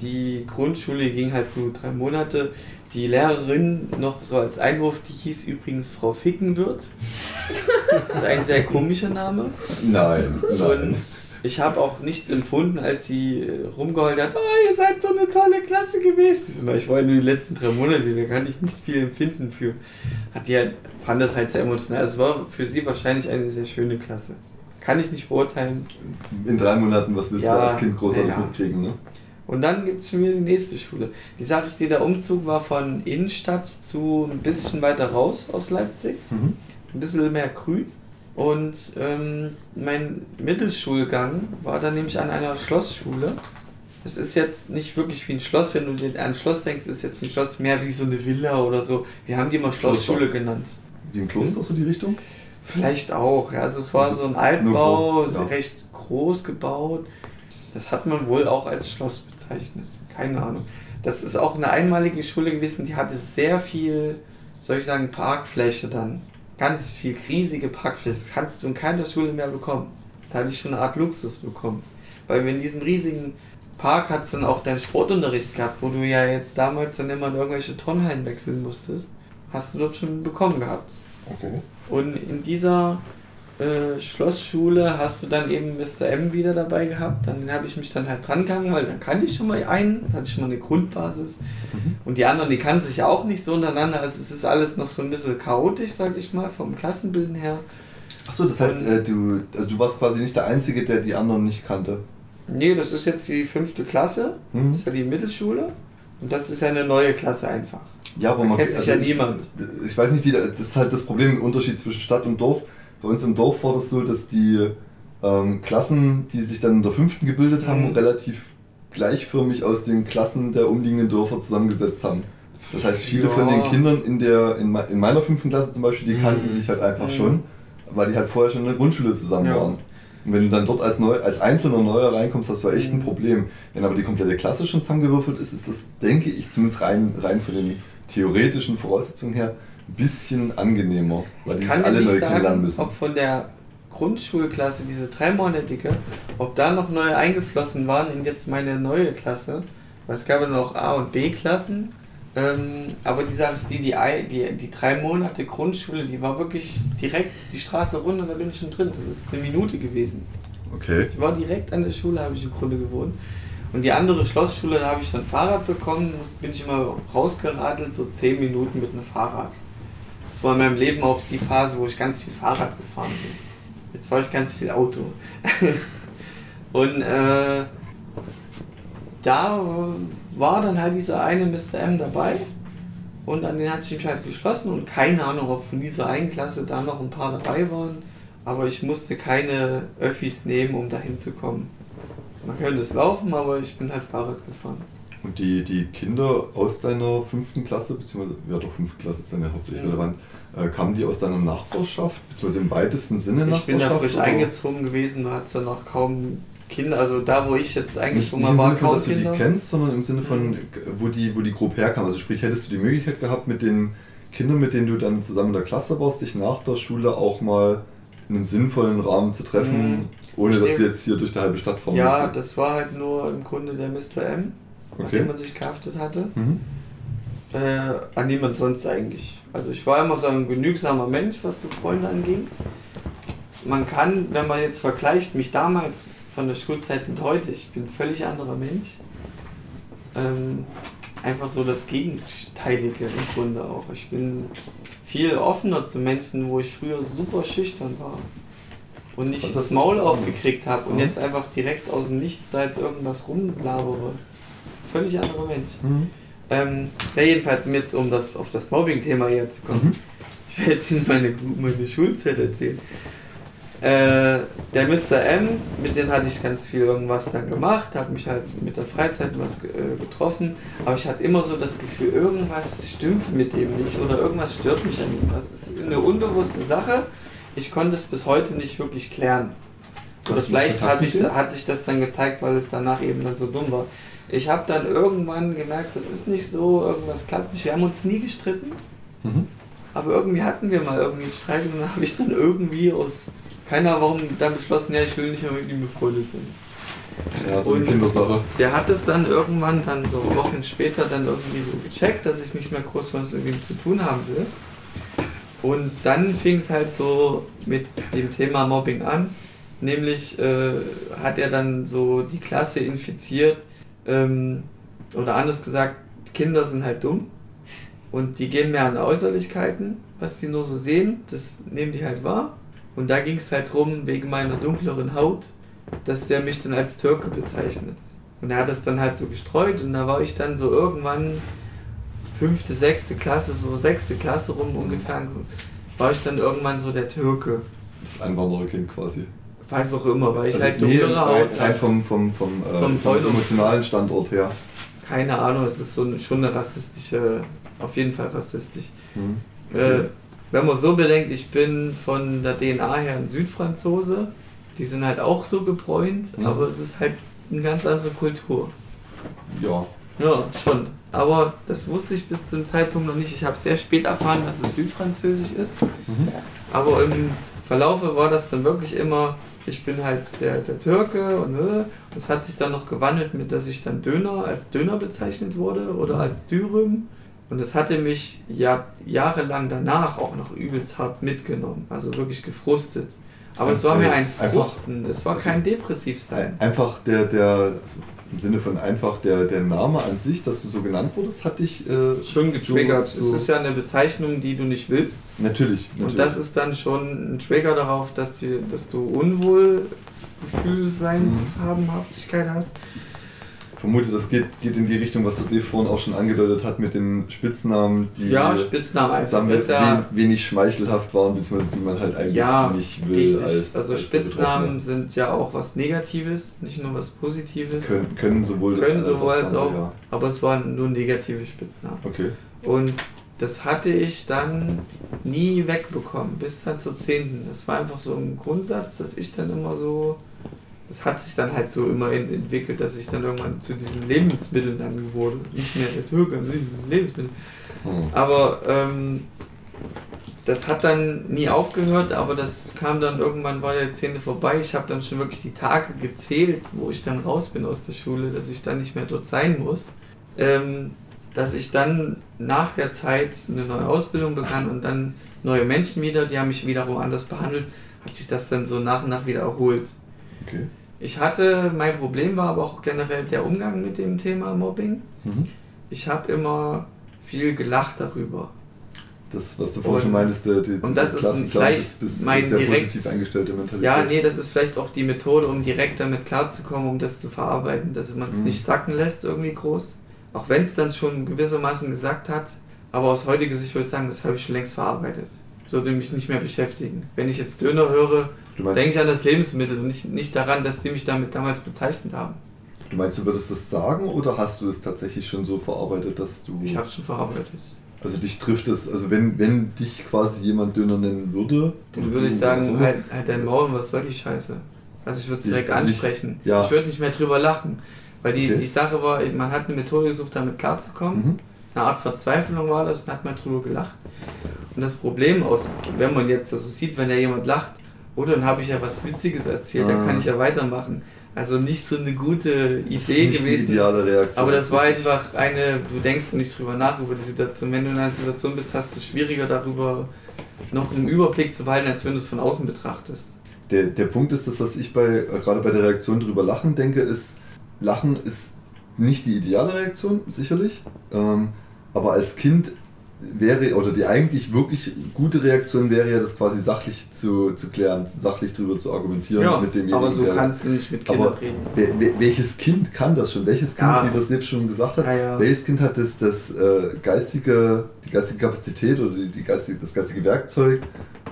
die Grundschule ging halt nur drei Monate. Die Lehrerin, noch so als Einwurf, die hieß übrigens Frau Fickenwirt. Das ist ein sehr komischer Name. Nein, nein. Und ich habe auch nichts empfunden, als sie äh, rumgeheult hat, oh, ihr seid so eine tolle Klasse gewesen. Ich war nur die letzten drei Monate, da kann ich nicht viel empfinden für. Hat die halt, fand das halt sehr emotional. Es war für sie wahrscheinlich eine sehr schöne Klasse. Kann ich nicht beurteilen. In drei Monaten, was wirst ja, du als Kind großartig ja. mitkriegen, ne? Und dann gibt es schon wieder die nächste Schule. Die Sache ist, der Umzug war von Innenstadt zu ein bisschen weiter raus aus Leipzig. Mhm. Ein bisschen mehr grün. Und ähm, mein Mittelschulgang war dann nämlich an einer Schlossschule. Es ist jetzt nicht wirklich wie ein Schloss, wenn du an ein Schloss denkst, ist jetzt ein Schloss mehr wie so eine Villa oder so. Wir haben die immer Schlossschule genannt. Wie ein Kloster, hm? so die Richtung? Vielleicht auch, ja. Also es war also so ein Altbau, ja. recht groß gebaut. Das hat man wohl auch als Schloss bezeichnet. Keine Ahnung. Das ist auch eine einmalige Schule gewesen, die hatte sehr viel, soll ich sagen, Parkfläche dann. Ganz viel riesige Parkfläche. Das kannst du in keiner Schule mehr bekommen. Da hatte ich schon eine Art Luxus bekommen. Weil wir in diesem riesigen Park hat dann auch deinen Sportunterricht gehabt, wo du ja jetzt damals dann immer in irgendwelche Turnhallen wechseln musstest. Hast du dort schon bekommen gehabt. Okay. Und in dieser äh, Schlossschule hast du dann eben Mr. M wieder dabei gehabt. Dann habe ich mich dann halt dran gegangen, weil dann kannte ich schon mal einen, dann hatte ich schon mal eine Grundbasis. Mhm. Und die anderen, die kannten sich ja auch nicht so untereinander. Also es ist alles noch so ein bisschen chaotisch, sag ich mal, vom Klassenbilden her. Achso, das heißt, äh, du, also du warst quasi nicht der Einzige, der die anderen nicht kannte. Nee, das ist jetzt die fünfte Klasse. Mhm. Das ist ja die Mittelschule. Und das ist ja eine neue Klasse einfach. Ja, aber da man kennt sich also ja niemand. Ich weiß nicht, wie das ist halt das Problem, im Unterschied zwischen Stadt und Dorf. Bei uns im Dorf war das so, dass die ähm, Klassen, die sich dann in der fünften gebildet haben, mhm. relativ gleichförmig aus den Klassen der umliegenden Dörfer zusammengesetzt haben. Das heißt, viele ja. von den Kindern in, der, in, in meiner fünften Klasse zum Beispiel, die kannten mhm. sich halt einfach mhm. schon, weil die halt vorher schon in der Grundschule zusammen ja. waren. Und wenn du dann dort als, neu, als einzelner Neuer reinkommst, hast du echt ein mhm. Problem. Wenn aber die komplette Klasse schon zusammengewürfelt ist, ist das, denke ich, zumindest rein, rein von den theoretischen Voraussetzungen her, ein bisschen angenehmer, weil die sich alle neu sagen, kennenlernen müssen. Ob von der Grundschulklasse, diese dreimonatige, ob da noch neue eingeflossen waren in jetzt meine neue Klasse. Weil es gab ja noch A- und B-Klassen. Ähm, aber die Sache ist die, die, drei Monate Grundschule, die war wirklich direkt die Straße runter, da bin ich schon drin. Das ist eine Minute gewesen. Okay. Ich war direkt an der Schule, habe ich im Grunde gewohnt. Und die andere Schlossschule, da habe ich dann Fahrrad bekommen, bin ich immer rausgeradelt, so 10 Minuten mit einem Fahrrad. Das war in meinem Leben auch die Phase, wo ich ganz viel Fahrrad gefahren bin. Jetzt fahre ich ganz viel Auto. und äh, da war dann halt dieser eine Mr. M dabei. Und an den hatte ich mich halt geschlossen und keine Ahnung, ob von dieser einen Klasse da noch ein paar dabei waren. Aber ich musste keine Öffis nehmen, um da hinzukommen man könnte es laufen, aber ich bin halt Fahrrad gefahren. Und die, die Kinder aus deiner fünften Klasse, beziehungsweise, ja doch, fünfte Klasse ist dann ja hauptsächlich ja. relevant, äh, kamen die aus deiner Nachbarschaft, beziehungsweise im weitesten Sinne Nachbarschaft? Ich bin da frisch eingezogen gewesen, da hat es dann noch kaum Kinder, also da wo ich jetzt eingezogen war, waren kaum dass Kinder. du die kennst, sondern im Sinne von, wo die, wo die Gruppe herkam. Also sprich, hättest du die Möglichkeit gehabt, mit den Kindern, mit denen du dann zusammen in der Klasse warst, dich nach der Schule auch mal in einem sinnvollen Rahmen zu treffen, mhm. Ohne dass du jetzt hier durch die halbe Stadt fahren Ja, musstest. das war halt nur im Grunde der Mr. M, okay. an man sich gehaftet hatte. Mhm. Äh, an niemand sonst eigentlich. Also ich war immer so ein genügsamer Mensch, was so Freunde anging. Man kann, wenn man jetzt vergleicht, mich damals von der Schulzeit mit heute, ich bin ein völlig anderer Mensch. Ähm, einfach so das Gegenteilige im Grunde auch. Ich bin viel offener zu Menschen, wo ich früher super schüchtern war und nicht das Maul aufgekriegt habe und mhm. jetzt einfach direkt aus dem Nichts da jetzt irgendwas rumlabere. Völlig anderer Mensch. Mhm. Ähm, ja, jedenfalls, um jetzt um das, auf das Mobbing-Thema hier zu kommen. Mhm. Ich werde jetzt in meine, meine Schulzeit erzählen. Äh, der Mr. M, mit dem hatte ich ganz viel irgendwas dann gemacht, habe mich halt mit der Freizeit was äh, getroffen, aber ich hatte immer so das Gefühl, irgendwas stimmt mit dem nicht oder irgendwas stört mich an ihm. Das ist eine unbewusste Sache ich konnte es bis heute nicht wirklich klären. Oder vielleicht ich, hat sich das dann gezeigt, weil es danach eben dann so dumm war. Ich habe dann irgendwann gemerkt, das ist nicht so, irgendwas klappt nicht. Wir haben uns nie gestritten. Mhm. Aber irgendwie hatten wir mal irgendwie einen Streit und dann habe ich dann irgendwie aus keiner warum dann beschlossen, ja, ich will nicht mehr mit ihm befreundet sein. Ja, so eine Kindersache. Der hat es dann irgendwann dann so Wochen später dann irgendwie so gecheckt, dass ich nicht mehr groß was mit ihm zu tun haben will. Und dann fing es halt so mit dem Thema Mobbing an. Nämlich äh, hat er dann so die Klasse infiziert. Ähm, oder anders gesagt, Kinder sind halt dumm. Und die gehen mehr an Äußerlichkeiten, was sie nur so sehen. Das nehmen die halt wahr. Und da ging es halt drum, wegen meiner dunkleren Haut, dass der mich dann als Türke bezeichnet. Und er hat das dann halt so gestreut und da war ich dann so irgendwann fünfte, sechste Klasse, so sechste Klasse rum ungefähr, war ich dann irgendwann so der Türke. Das Einwandererkind quasi. Weiß auch immer, weil ich also halt dunklere Haut Rein vom, vom, vom, äh, vom, vom emotionalen Standort her. Keine Ahnung, es ist so schon eine rassistische, auf jeden Fall rassistisch. Mhm. Okay. Äh, wenn man so bedenkt, ich bin von der DNA her ein Südfranzose, die sind halt auch so gebräunt, mhm. aber es ist halt eine ganz andere Kultur. Ja. Ja, schon. Aber das wusste ich bis zum Zeitpunkt noch nicht. Ich habe sehr spät erfahren, dass es Südfranzösisch ist. Mhm. Aber im Verlaufe war das dann wirklich immer, ich bin halt der, der Türke und es hat sich dann noch gewandelt mit, dass ich dann Döner als Döner bezeichnet wurde oder als Dürüm. Und das hatte mich ja, jahrelang danach auch noch übelst hart mitgenommen, also wirklich gefrustet. Aber es war mir ein Frusten, es war kein Depressivsein. Einfach der, der, im Sinne von einfach der, der Name an sich, dass du so genannt wurdest, hat dich äh, schon getriggert. So, so es ist ja eine Bezeichnung, die du nicht willst. Natürlich, natürlich. Und das ist dann schon ein Trigger darauf, dass, die, dass du Unwohlgefühlseinshabenhaftigkeit hast vermute, das geht, geht in die Richtung, was Dave vorhin auch schon angedeutet hat mit den Spitznamen, die ja, Spitznamen einfach ja wenig schmeichelhaft waren, beziehungsweise die man halt eigentlich ja, nicht will. Als, also als Spitznamen sind ja auch was Negatives, nicht nur was Positives. Können, können sowohl können das sowohl als auch, ja. aber es waren nur negative Spitznamen. Okay. Und das hatte ich dann nie wegbekommen, bis dann zur 10. Das war einfach so ein Grundsatz, dass ich dann immer so das hat sich dann halt so immer entwickelt, dass ich dann irgendwann zu diesen Lebensmitteln dann wurde. Nicht mehr der Türke, Lebensmittel. Mhm. Aber ähm, das hat dann nie aufgehört, aber das kam dann irgendwann, war der Zehnte vorbei. Ich habe dann schon wirklich die Tage gezählt, wo ich dann raus bin aus der Schule, dass ich dann nicht mehr dort sein muss. Ähm, dass ich dann nach der Zeit eine neue Ausbildung begann und dann neue Menschen wieder, die haben mich wiederum anders behandelt, hat sich das dann so nach und nach wieder erholt. Okay. Ich hatte, mein Problem war aber auch generell der Umgang mit dem Thema Mobbing. Mhm. Ich habe immer viel gelacht darüber. Das, was du vorhin schon meintest, der, die, und das ist vielleicht bis, mein direkt, positiv eingestellte Mentalität. Ja, nee, das ist vielleicht auch die Methode, um direkt damit klarzukommen, um das zu verarbeiten, dass man es mhm. nicht sacken lässt irgendwie groß. Auch wenn es dann schon gewissermaßen gesagt hat, aber aus heutiger Sicht würde ich sagen, das habe ich schon längst verarbeitet. Sollte mich nicht mehr beschäftigen. Wenn ich jetzt Döner höre, denke ich an das Lebensmittel und nicht, nicht daran, dass die mich damit damals bezeichnet haben. Du meinst, du würdest das sagen oder hast du es tatsächlich schon so verarbeitet, dass du. Ich habe es schon verarbeitet. Also dich trifft es, also wenn, wenn dich quasi jemand Döner nennen würde. Dann würde ich sagen, so halt, halt dein Maul, was soll die Scheiße? Also ich würde es direkt also ansprechen. Ich, ja. ich würde nicht mehr drüber lachen. Weil die, okay. die Sache war, man hat eine Methode gesucht, damit klarzukommen. Mhm. Eine Art Verzweiflung war das und hat mal drüber gelacht. Und das Problem aus, wenn man jetzt das so sieht, wenn ja jemand lacht, oh, dann habe ich ja was Witziges erzählt, ah. dann kann ich ja weitermachen. Also nicht so eine gute Idee gewesen. Die ideale Reaktion. Aber das war einfach eine, du denkst nicht drüber nach über die Situation. Wenn du in einer Situation bist, hast du schwieriger darüber noch einen Überblick zu behalten, als wenn du es von außen betrachtest. Der, der Punkt ist, das, was ich bei, gerade bei der Reaktion drüber lachen denke, ist, Lachen ist nicht die ideale Reaktion, sicherlich. Ähm, aber als Kind wäre, oder die eigentlich wirklich gute Reaktion wäre ja, das quasi sachlich zu, zu klären, sachlich drüber zu argumentieren ja, mit demjenigen. Aber so kannst du nicht mit Kindern reden. Wer, welches Kind kann das schon? Welches Kind, ja. wie das Liv schon gesagt hat, ja, welches Kind hat das, das äh, geistige, die geistige Kapazität oder die, die geistige, das geistige Werkzeug,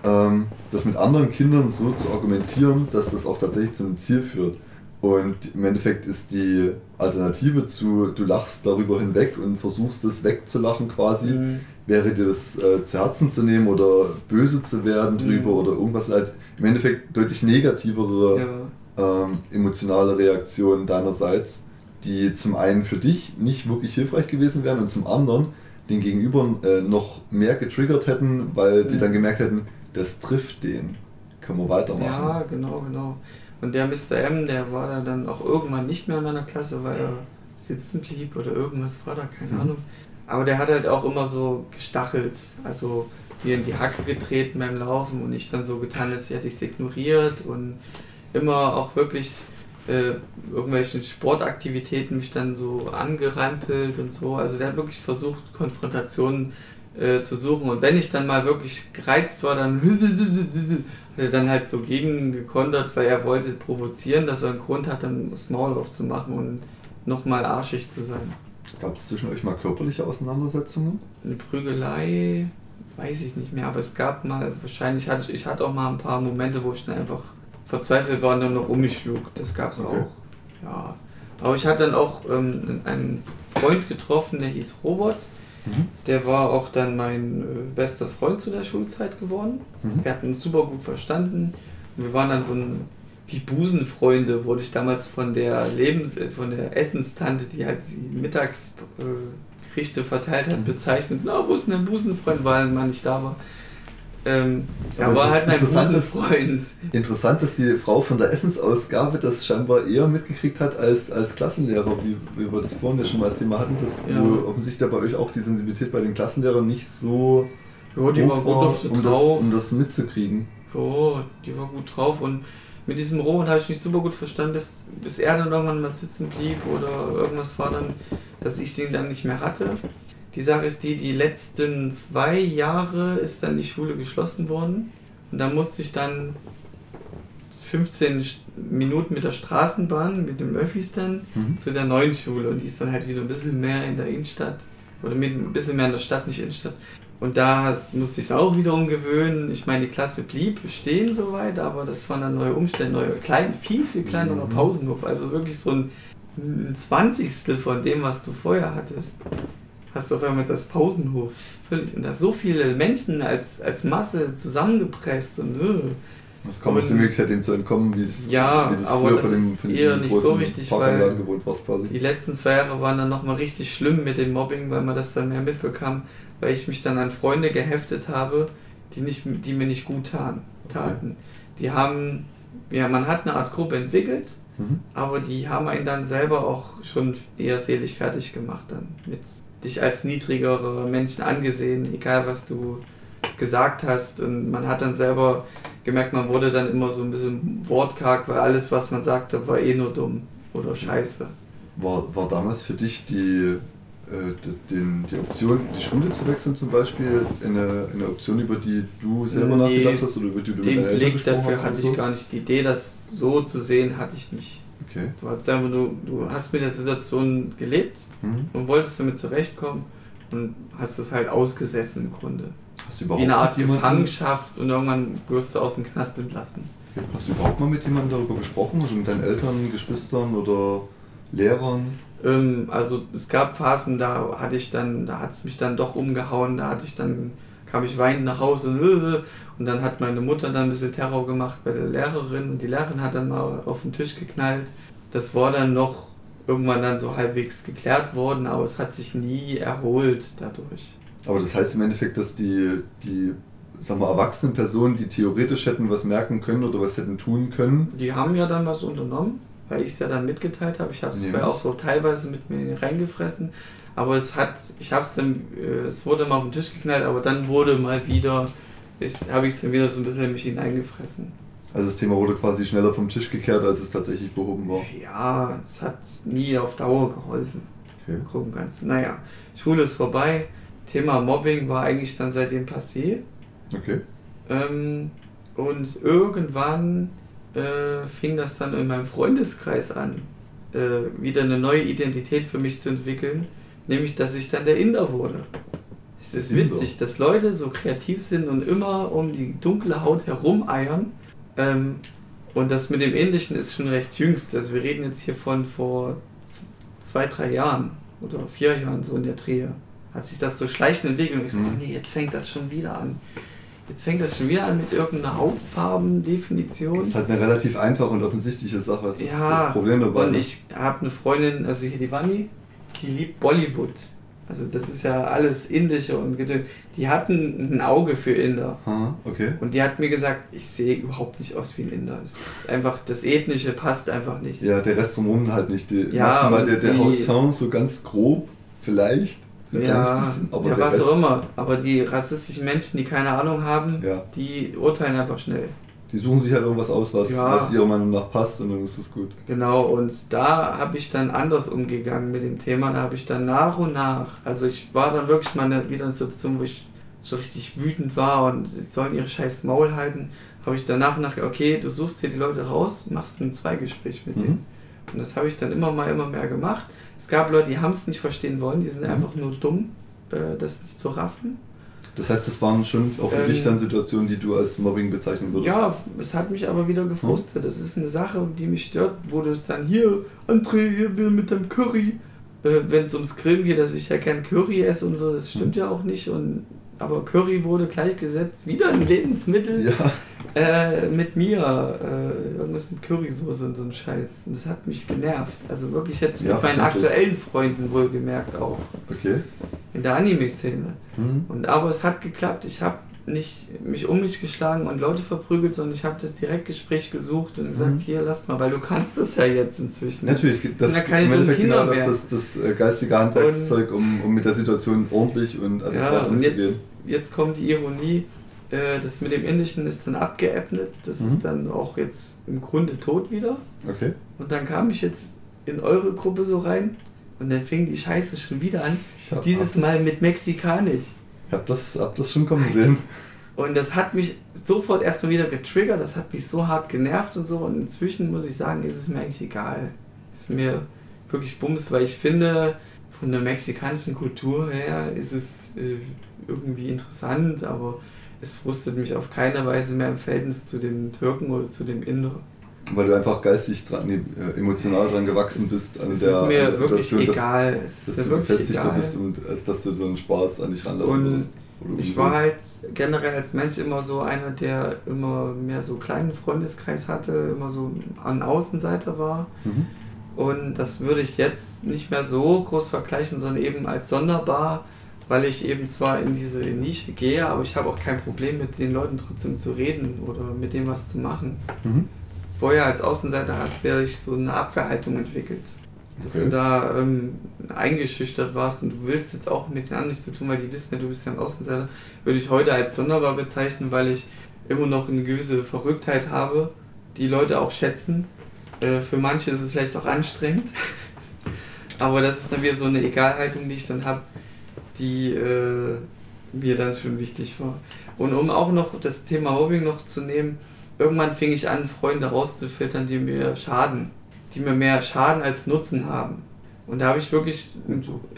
ähm, das mit anderen Kindern so zu argumentieren, dass das auch tatsächlich zu einem Ziel führt? Und im Endeffekt ist die Alternative zu, du lachst darüber hinweg und versuchst es wegzulachen quasi, mhm. Wäre dir das äh, zu Herzen zu nehmen oder böse zu werden drüber mhm. oder irgendwas halt im Endeffekt deutlich negativere ja. ähm, emotionale Reaktionen deinerseits, die zum einen für dich nicht wirklich hilfreich gewesen wären und zum anderen den Gegenüber äh, noch mehr getriggert hätten, weil mhm. die dann gemerkt hätten, das trifft den. Können wir weitermachen. Ja, genau, genau. Und der Mr. M, der war dann auch irgendwann nicht mehr in meiner Klasse, weil er sitzen blieb oder irgendwas war da, keine mhm. Ahnung. Aber der hat halt auch immer so gestachelt, also mir in die Hacke getreten beim Laufen und ich dann so getan, als hätte ich es ignoriert und immer auch wirklich äh, irgendwelchen Sportaktivitäten mich dann so angerempelt und so. Also der hat wirklich versucht, Konfrontationen äh, zu suchen. Und wenn ich dann mal wirklich gereizt war, dann hat er dann halt so gegen gekontert, weil er wollte provozieren, dass er einen Grund hat, dann das Maul aufzumachen und nochmal arschig zu sein. Gab es zwischen euch mal körperliche Auseinandersetzungen? Eine Prügelei, weiß ich nicht mehr, aber es gab mal, wahrscheinlich hatte ich, ich hatte auch mal ein paar Momente, wo ich dann einfach verzweifelt war und dann noch um mich schlug. Das gab es okay. auch. Ja. Aber ich hatte dann auch ähm, einen Freund getroffen, der hieß Robert. Mhm. Der war auch dann mein äh, bester Freund zu der Schulzeit geworden. Mhm. Wir hatten uns super gut verstanden. Wir waren dann so ein, wie Busenfreunde, wurde ich damals von der Lebens-, von der Essenstante, die halt die Mittagsgerichte verteilt hat, bezeichnet. Na, wo ist denn ein Busenfreund, weil man nicht da war. Ähm, er war halt mein Freund. Interessant, dass die Frau von der Essensausgabe das scheinbar eher mitgekriegt hat als, als Klassenlehrer, wie, wie wir das vorhin ja schon mal als Thema hatten, dass ja. offensichtlich bei euch auch die Sensibilität bei den Klassenlehrern nicht so ja, die war, war um, das, um das mitzukriegen. Jo, die war gut drauf und mit diesem Roman habe ich mich super gut verstanden, bis, bis er dann irgendwann mal sitzen blieb oder irgendwas war dann, dass ich den dann nicht mehr hatte. Die Sache ist die, die letzten zwei Jahre ist dann die Schule geschlossen worden und da musste ich dann 15 Minuten mit der Straßenbahn, mit dem Öffis dann mhm. zu der neuen Schule und die ist dann halt wieder ein bisschen mehr in der Innenstadt oder mit ein bisschen mehr in der Stadt, nicht Innenstadt. Und da musste ich es auch wieder umgewöhnen. Ich meine, die Klasse blieb bestehen soweit, aber das waren dann neue Umstände, neue, klein, viel, viel kleinerer mhm. Pausenhof. Also wirklich so ein, ein Zwanzigstel von dem, was du vorher hattest hast du auf einmal das Pausenhof. Völlig, und da so viele Menschen als, als Masse zusammengepresst und äh. Das kann man die Möglichkeit, dem zu entkommen, wie es ja, wie das aber früher das von dem, von eher nicht so richtig, weil die letzten zwei Jahre waren dann nochmal richtig schlimm mit dem Mobbing, weil man das dann mehr mitbekam, weil ich mich dann an Freunde geheftet habe, die, nicht, die mir nicht gut taten. Okay. Die haben, ja, man hat eine Art Gruppe entwickelt, mhm. aber die haben einen dann selber auch schon eher selig fertig gemacht dann mit dich als niedrigere Menschen angesehen, egal was du gesagt hast. Und man hat dann selber gemerkt, man wurde dann immer so ein bisschen wortkarg, weil alles, was man sagte, war eh nur dumm oder scheiße. War, war damals für dich die, äh, die, die Option, die Schule zu wechseln zum Beispiel, eine, eine Option, über die du selber nee, nachgedacht hast oder über die du mit deinen Eltern gesprochen dafür hatte ich gar nicht. Die Idee, das so zu sehen, hatte ich nicht. Okay. Du hast einfach du, du hast mit der Situation gelebt mhm. und wolltest damit zurechtkommen und hast es halt ausgesessen im Grunde. Hast du überhaupt Wie eine Art Gefangenschaft und irgendwann wirst du aus dem Knast entlassen. Hast du überhaupt mal mit jemandem darüber gesprochen? Also mit deinen Eltern, Geschwistern oder Lehrern? Ähm, also es gab Phasen, da hatte ich dann, da hat es mich dann doch umgehauen, da hatte ich dann, kam ich weinend nach Hause und dann hat meine Mutter dann ein bisschen Terror gemacht bei der Lehrerin und die Lehrerin hat dann mal auf den Tisch geknallt. Das war dann noch irgendwann dann so halbwegs geklärt worden, aber es hat sich nie erholt dadurch. Aber das heißt im Endeffekt, dass die, die sag mal, erwachsenen Personen, die theoretisch hätten was merken können oder was hätten tun können. Die haben ja dann was unternommen, weil ich es ja dann mitgeteilt habe. Ich habe es ja. auch so teilweise mit mir reingefressen. Aber es hat, ich habe es dann, äh, es wurde mal auf den Tisch geknallt, aber dann wurde mal wieder, habe ich es dann wieder so ein bisschen in mich hineingefressen. Also das Thema wurde quasi schneller vom Tisch gekehrt, als es tatsächlich behoben war. Ja, es hat nie auf Dauer geholfen. Okay. Gucken kannst. Naja, Schule ist vorbei. Thema Mobbing war eigentlich dann seitdem passé. Okay. Ähm, und irgendwann äh, fing das dann in meinem Freundeskreis an, äh, wieder eine neue Identität für mich zu entwickeln, nämlich dass ich dann der Inder wurde. Es ist Inder. witzig, dass Leute so kreativ sind und immer um die dunkle Haut herumeiern ähm, und das mit dem Indischen ist schon recht jüngst. Also wir reden jetzt hier von vor zwei, drei Jahren oder vier Jahren so in der Drehe. Hat sich das so schleichend entwickelt und ich so, mhm. nee, jetzt fängt das schon wieder an. Jetzt fängt das schon wieder an mit irgendeiner Hautfarbendefinition. Das ist halt eine relativ einfache und offensichtliche Sache. Das ja, ist das Problem dabei. Und ich habe eine Freundin, also hier die Wani, die liebt Bollywood. Also das ist ja alles indische und die hatten ein Auge für Inder. Aha, okay. Und die hat mir gesagt, ich sehe überhaupt nicht aus wie ein Inder. Es ist einfach das Ethnische passt einfach nicht. Ja, der Rest drumherum halt nicht. Die, ja, maximal der, der Hautton so ganz grob, vielleicht. So ja, bisschen, aber ja was auch immer. Aber die rassistischen Menschen, die keine Ahnung haben, ja. die urteilen einfach schnell die suchen sich halt irgendwas aus, was, ja. was ihrer Meinung nach passt und dann ist das gut. Genau, und da habe ich dann anders umgegangen mit dem Thema. Da habe ich dann nach und nach, also ich war dann wirklich mal wieder in einer Situation, wo ich so richtig wütend war und sie sollen ihre scheiß Maul halten, habe ich dann nach und nach, okay, du suchst hier die Leute raus, machst ein Zweigespräch mit mhm. denen. Und das habe ich dann immer mal, immer mehr gemacht. Es gab Leute, die haben es nicht verstehen wollen, die sind mhm. einfach nur dumm, äh, das nicht zu raffen. Das heißt, das waren schon auch für ähm, dich dann Situationen, die du als Mobbing bezeichnen würdest? Ja, es hat mich aber wieder gefrustet. Das ist eine Sache, die mich stört, wo du es dann hier, André, hier will mit deinem Curry. Äh, Wenn es ums Grillen geht, dass ich ja kein Curry esse und so, das stimmt hm. ja auch nicht. Und, aber Curry wurde gleichgesetzt, wieder ein Lebensmittel. Ja. Äh, mit mir, äh, irgendwas mit Currysoße und so ein Scheiß. Und das hat mich genervt. Also wirklich jetzt ja, mit meinen aktuellen Freunden wohlgemerkt auch. Okay. In der Anime-Szene. Mhm. Und aber es hat geklappt. Ich habe nicht mich um mich geschlagen und Leute verprügelt, sondern ich habe das Direktgespräch gesucht und gesagt, mhm. hier lass mal, weil du kannst das ja jetzt inzwischen. Natürlich, das, ist ja keine im Endeffekt genau das, das, das, äh, geistige Handwerkszeug, um, um mit der Situation ordentlich und adäquat ja, umzugehen. Jetzt, jetzt kommt die Ironie, Äh, das mit dem Indischen ist dann abgeebnet. Das mhm. ist dann auch jetzt im Grunde tot wieder. Okay. Und dann kam ich jetzt in eure Gruppe so rein und dann fing die Scheiße schon wieder an. Dieses Mal mit Mexikanisch. Ich hab das, hab das schon kommen sehen. Und das hat mich sofort erstmal wieder getriggert, das hat mich so hart genervt und so. Und inzwischen muss ich sagen, ist es mir eigentlich egal. Ist mir wirklich Bums, weil ich finde, von der mexikanischen Kultur her ist es äh, irgendwie interessant, aber es frustet mich auf keine Weise mehr im Verhältnis zu dem Türken oder zu dem Inder. Weil du einfach geistig dran, äh, emotional dran gewachsen bist an es der, ist mir an der wirklich egal. Dass, dass du gefestigter bist und als dass du so einen Spaß an dich ranlassen würdest. Ich war halt generell als Mensch immer so einer, der immer mehr so kleinen Freundeskreis hatte, immer so an Außenseiter war. Mhm. Und das würde ich jetzt nicht mehr so groß vergleichen, sondern eben als sonderbar, weil ich eben zwar in diese Nische gehe, aber ich habe auch kein Problem mit den Leuten trotzdem zu reden oder mit dem was zu machen. Mhm. Vorher als Außenseiter hast du ja so eine Abwehrhaltung entwickelt dass okay. du da ähm, eingeschüchtert warst und du willst jetzt auch mit den anderen nichts zu tun, weil die wissen ja, du bist ja ein Außenseiter, würde ich heute als sonderbar bezeichnen, weil ich immer noch eine gewisse Verrücktheit habe, die Leute auch schätzen. Äh, für manche ist es vielleicht auch anstrengend, aber das ist dann wieder so eine Egalhaltung, die ich dann habe, die äh, mir dann schon wichtig war. Und um auch noch das Thema Mobbing noch zu nehmen, irgendwann fing ich an, Freunde rauszufiltern, die mir schaden die mir mehr Schaden als Nutzen haben. Und da habe ich wirklich,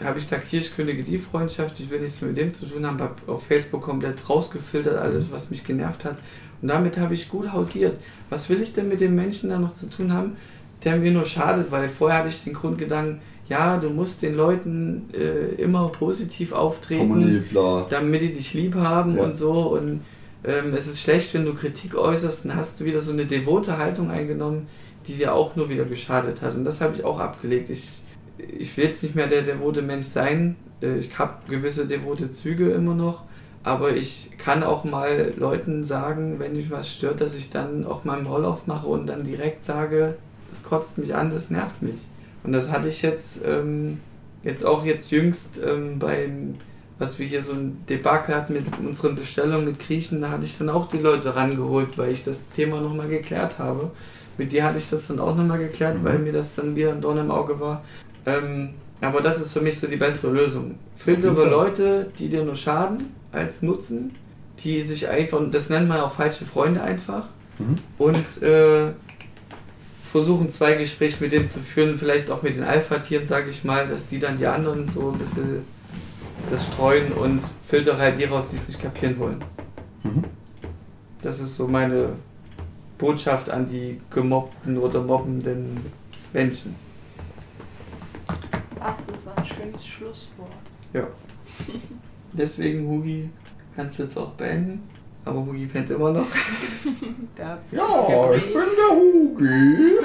habe ich gesagt, hier, ich kündige die Freundschaft, ich will nichts mit dem zu tun haben, habe auf Facebook komplett rausgefiltert, alles, was mich genervt hat. Und damit habe ich gut hausiert. Was will ich denn mit dem Menschen da noch zu tun haben, der mir nur schadet? Weil vorher hatte ich den Grundgedanken, ja, du musst den Leuten äh, immer positiv auftreten, Harmonie, damit die dich lieb haben ja. und so. Und ähm, es ist schlecht, wenn du Kritik äußerst, dann hast du wieder so eine devote Haltung eingenommen die dir auch nur wieder geschadet hat. Und das habe ich auch abgelegt. Ich, ich will jetzt nicht mehr der devote Mensch sein. Äh, ich habe gewisse devote Züge immer noch. Aber ich kann auch mal Leuten sagen, wenn mich was stört, dass ich dann auch mal einen Roll aufmache und dann direkt sage, das kotzt mich an, das nervt mich. Und das hatte ich jetzt, ähm, jetzt auch jetzt jüngst ähm, beim, was wir hier so ein Debakel hatten mit unseren Bestellungen mit Griechen, da hatte ich dann auch die Leute rangeholt, weil ich das Thema nochmal geklärt habe. Mit dir hatte ich das dann auch nochmal geklärt, weil mir das dann wieder ein Dorn im Auge war. Ähm, aber das ist für mich so die bessere Lösung. Filtere Leute, die dir nur schaden, als Nutzen, die sich einfach, und das nennt man auch falsche Freunde einfach, mhm. und äh, versuchen zwei Gespräche mit denen zu führen, vielleicht auch mit den Alpha-Tieren, sage ich mal, dass die dann die anderen so ein bisschen das streuen und filtere halt die raus, die es nicht kapieren wollen. Mhm. Das ist so meine Botschaft an die gemobbten oder mobbenden Menschen. Das ist ein schönes Schlusswort. Ja. Deswegen, Hugi, kannst du jetzt auch beenden. Aber Hugi pennt immer noch. ja, ich bin der Hugi.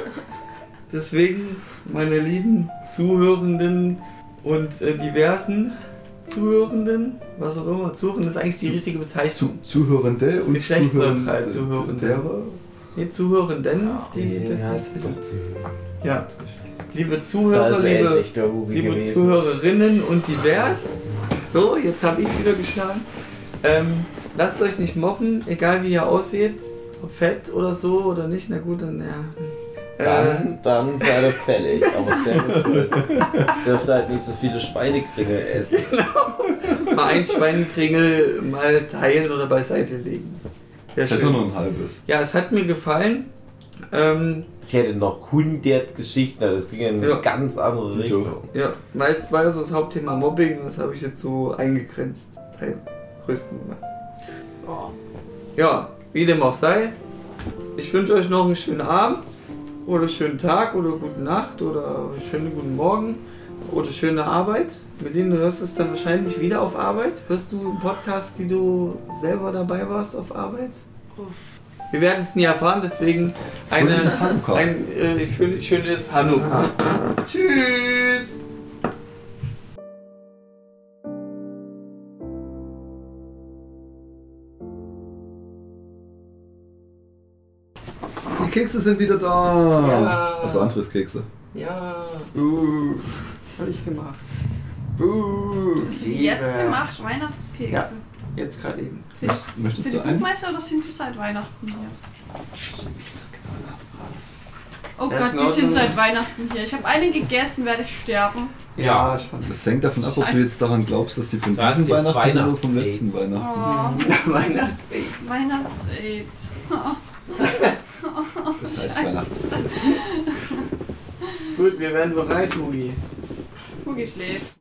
Deswegen, meine lieben Zuhörenden und äh, diversen Zuhörenden, was auch immer, Zuhörende ist eigentlich die Zu, richtige Bezeichnung. Zu, Zuhörende das und Geschlechtsneutral Zuhörende. Zuhörende. Die Zuhörenden ja, ist die beste. Ja. Liebe Zuhörer, liebe, liebe Zuhörerinnen und divers. So, jetzt habe ich es wieder geschlagen. Ähm, lasst euch nicht mobben, egal wie ihr aussieht. Ob fett oder so oder nicht, na gut, dann ja. Dann, äh, dann seid ihr fällig, aber selber schuld. Dürft halt nicht so viele Schweinekringel essen. Genau. Mal ein Schweinekringel mal teilen oder beiseite legen. Ja, ich hätte nur ein halbes. Ja, es hat mir gefallen. Ähm, ich hätte noch 100 Geschichten, das ging in eine ja. ganz andere Richtung. Ja, meist war das das Hauptthema Mobbing und das habe ich jetzt so eingegrenzt. Teil größten oh. Ja, wie dem auch sei. Ich wünsche euch noch einen schönen Abend oder schönen Tag oder gute Nacht oder schönen guten Morgen oder schöne Arbeit. Mit denen du hörst es dann wahrscheinlich wieder auf Arbeit. Hörst du Podcasts, die du selber dabei warst auf Arbeit? Wir werden es nie erfahren, deswegen eine, ein äh, schönes Hanukkah. Tschüss! Die Kekse sind wieder da! Ja. Also anderes Kekse. Ja. Uh. Hab ich gemacht. Buh. Hast du die jetzt gemacht? Weihnachtskekse? Ja. Jetzt gerade eben. Für, Möchtest, für die du einen? Buchmeister oder sind die seit Weihnachten hier? Oh Gott, die in sind seit Weihnachten hier. Ich habe eine gegessen, werde ich sterben. Ja. schon. Das hängt davon ab, ob du jetzt daran glaubst, dass sie von diesem Weihnachten sind oder vom letzten Weihnachten. Oh, Weihnachts-Aids. Weihnachts-Aids. Das heißt Weihnachtsfest. Gut, wir werden bereit, Hugi. Hugi schläft.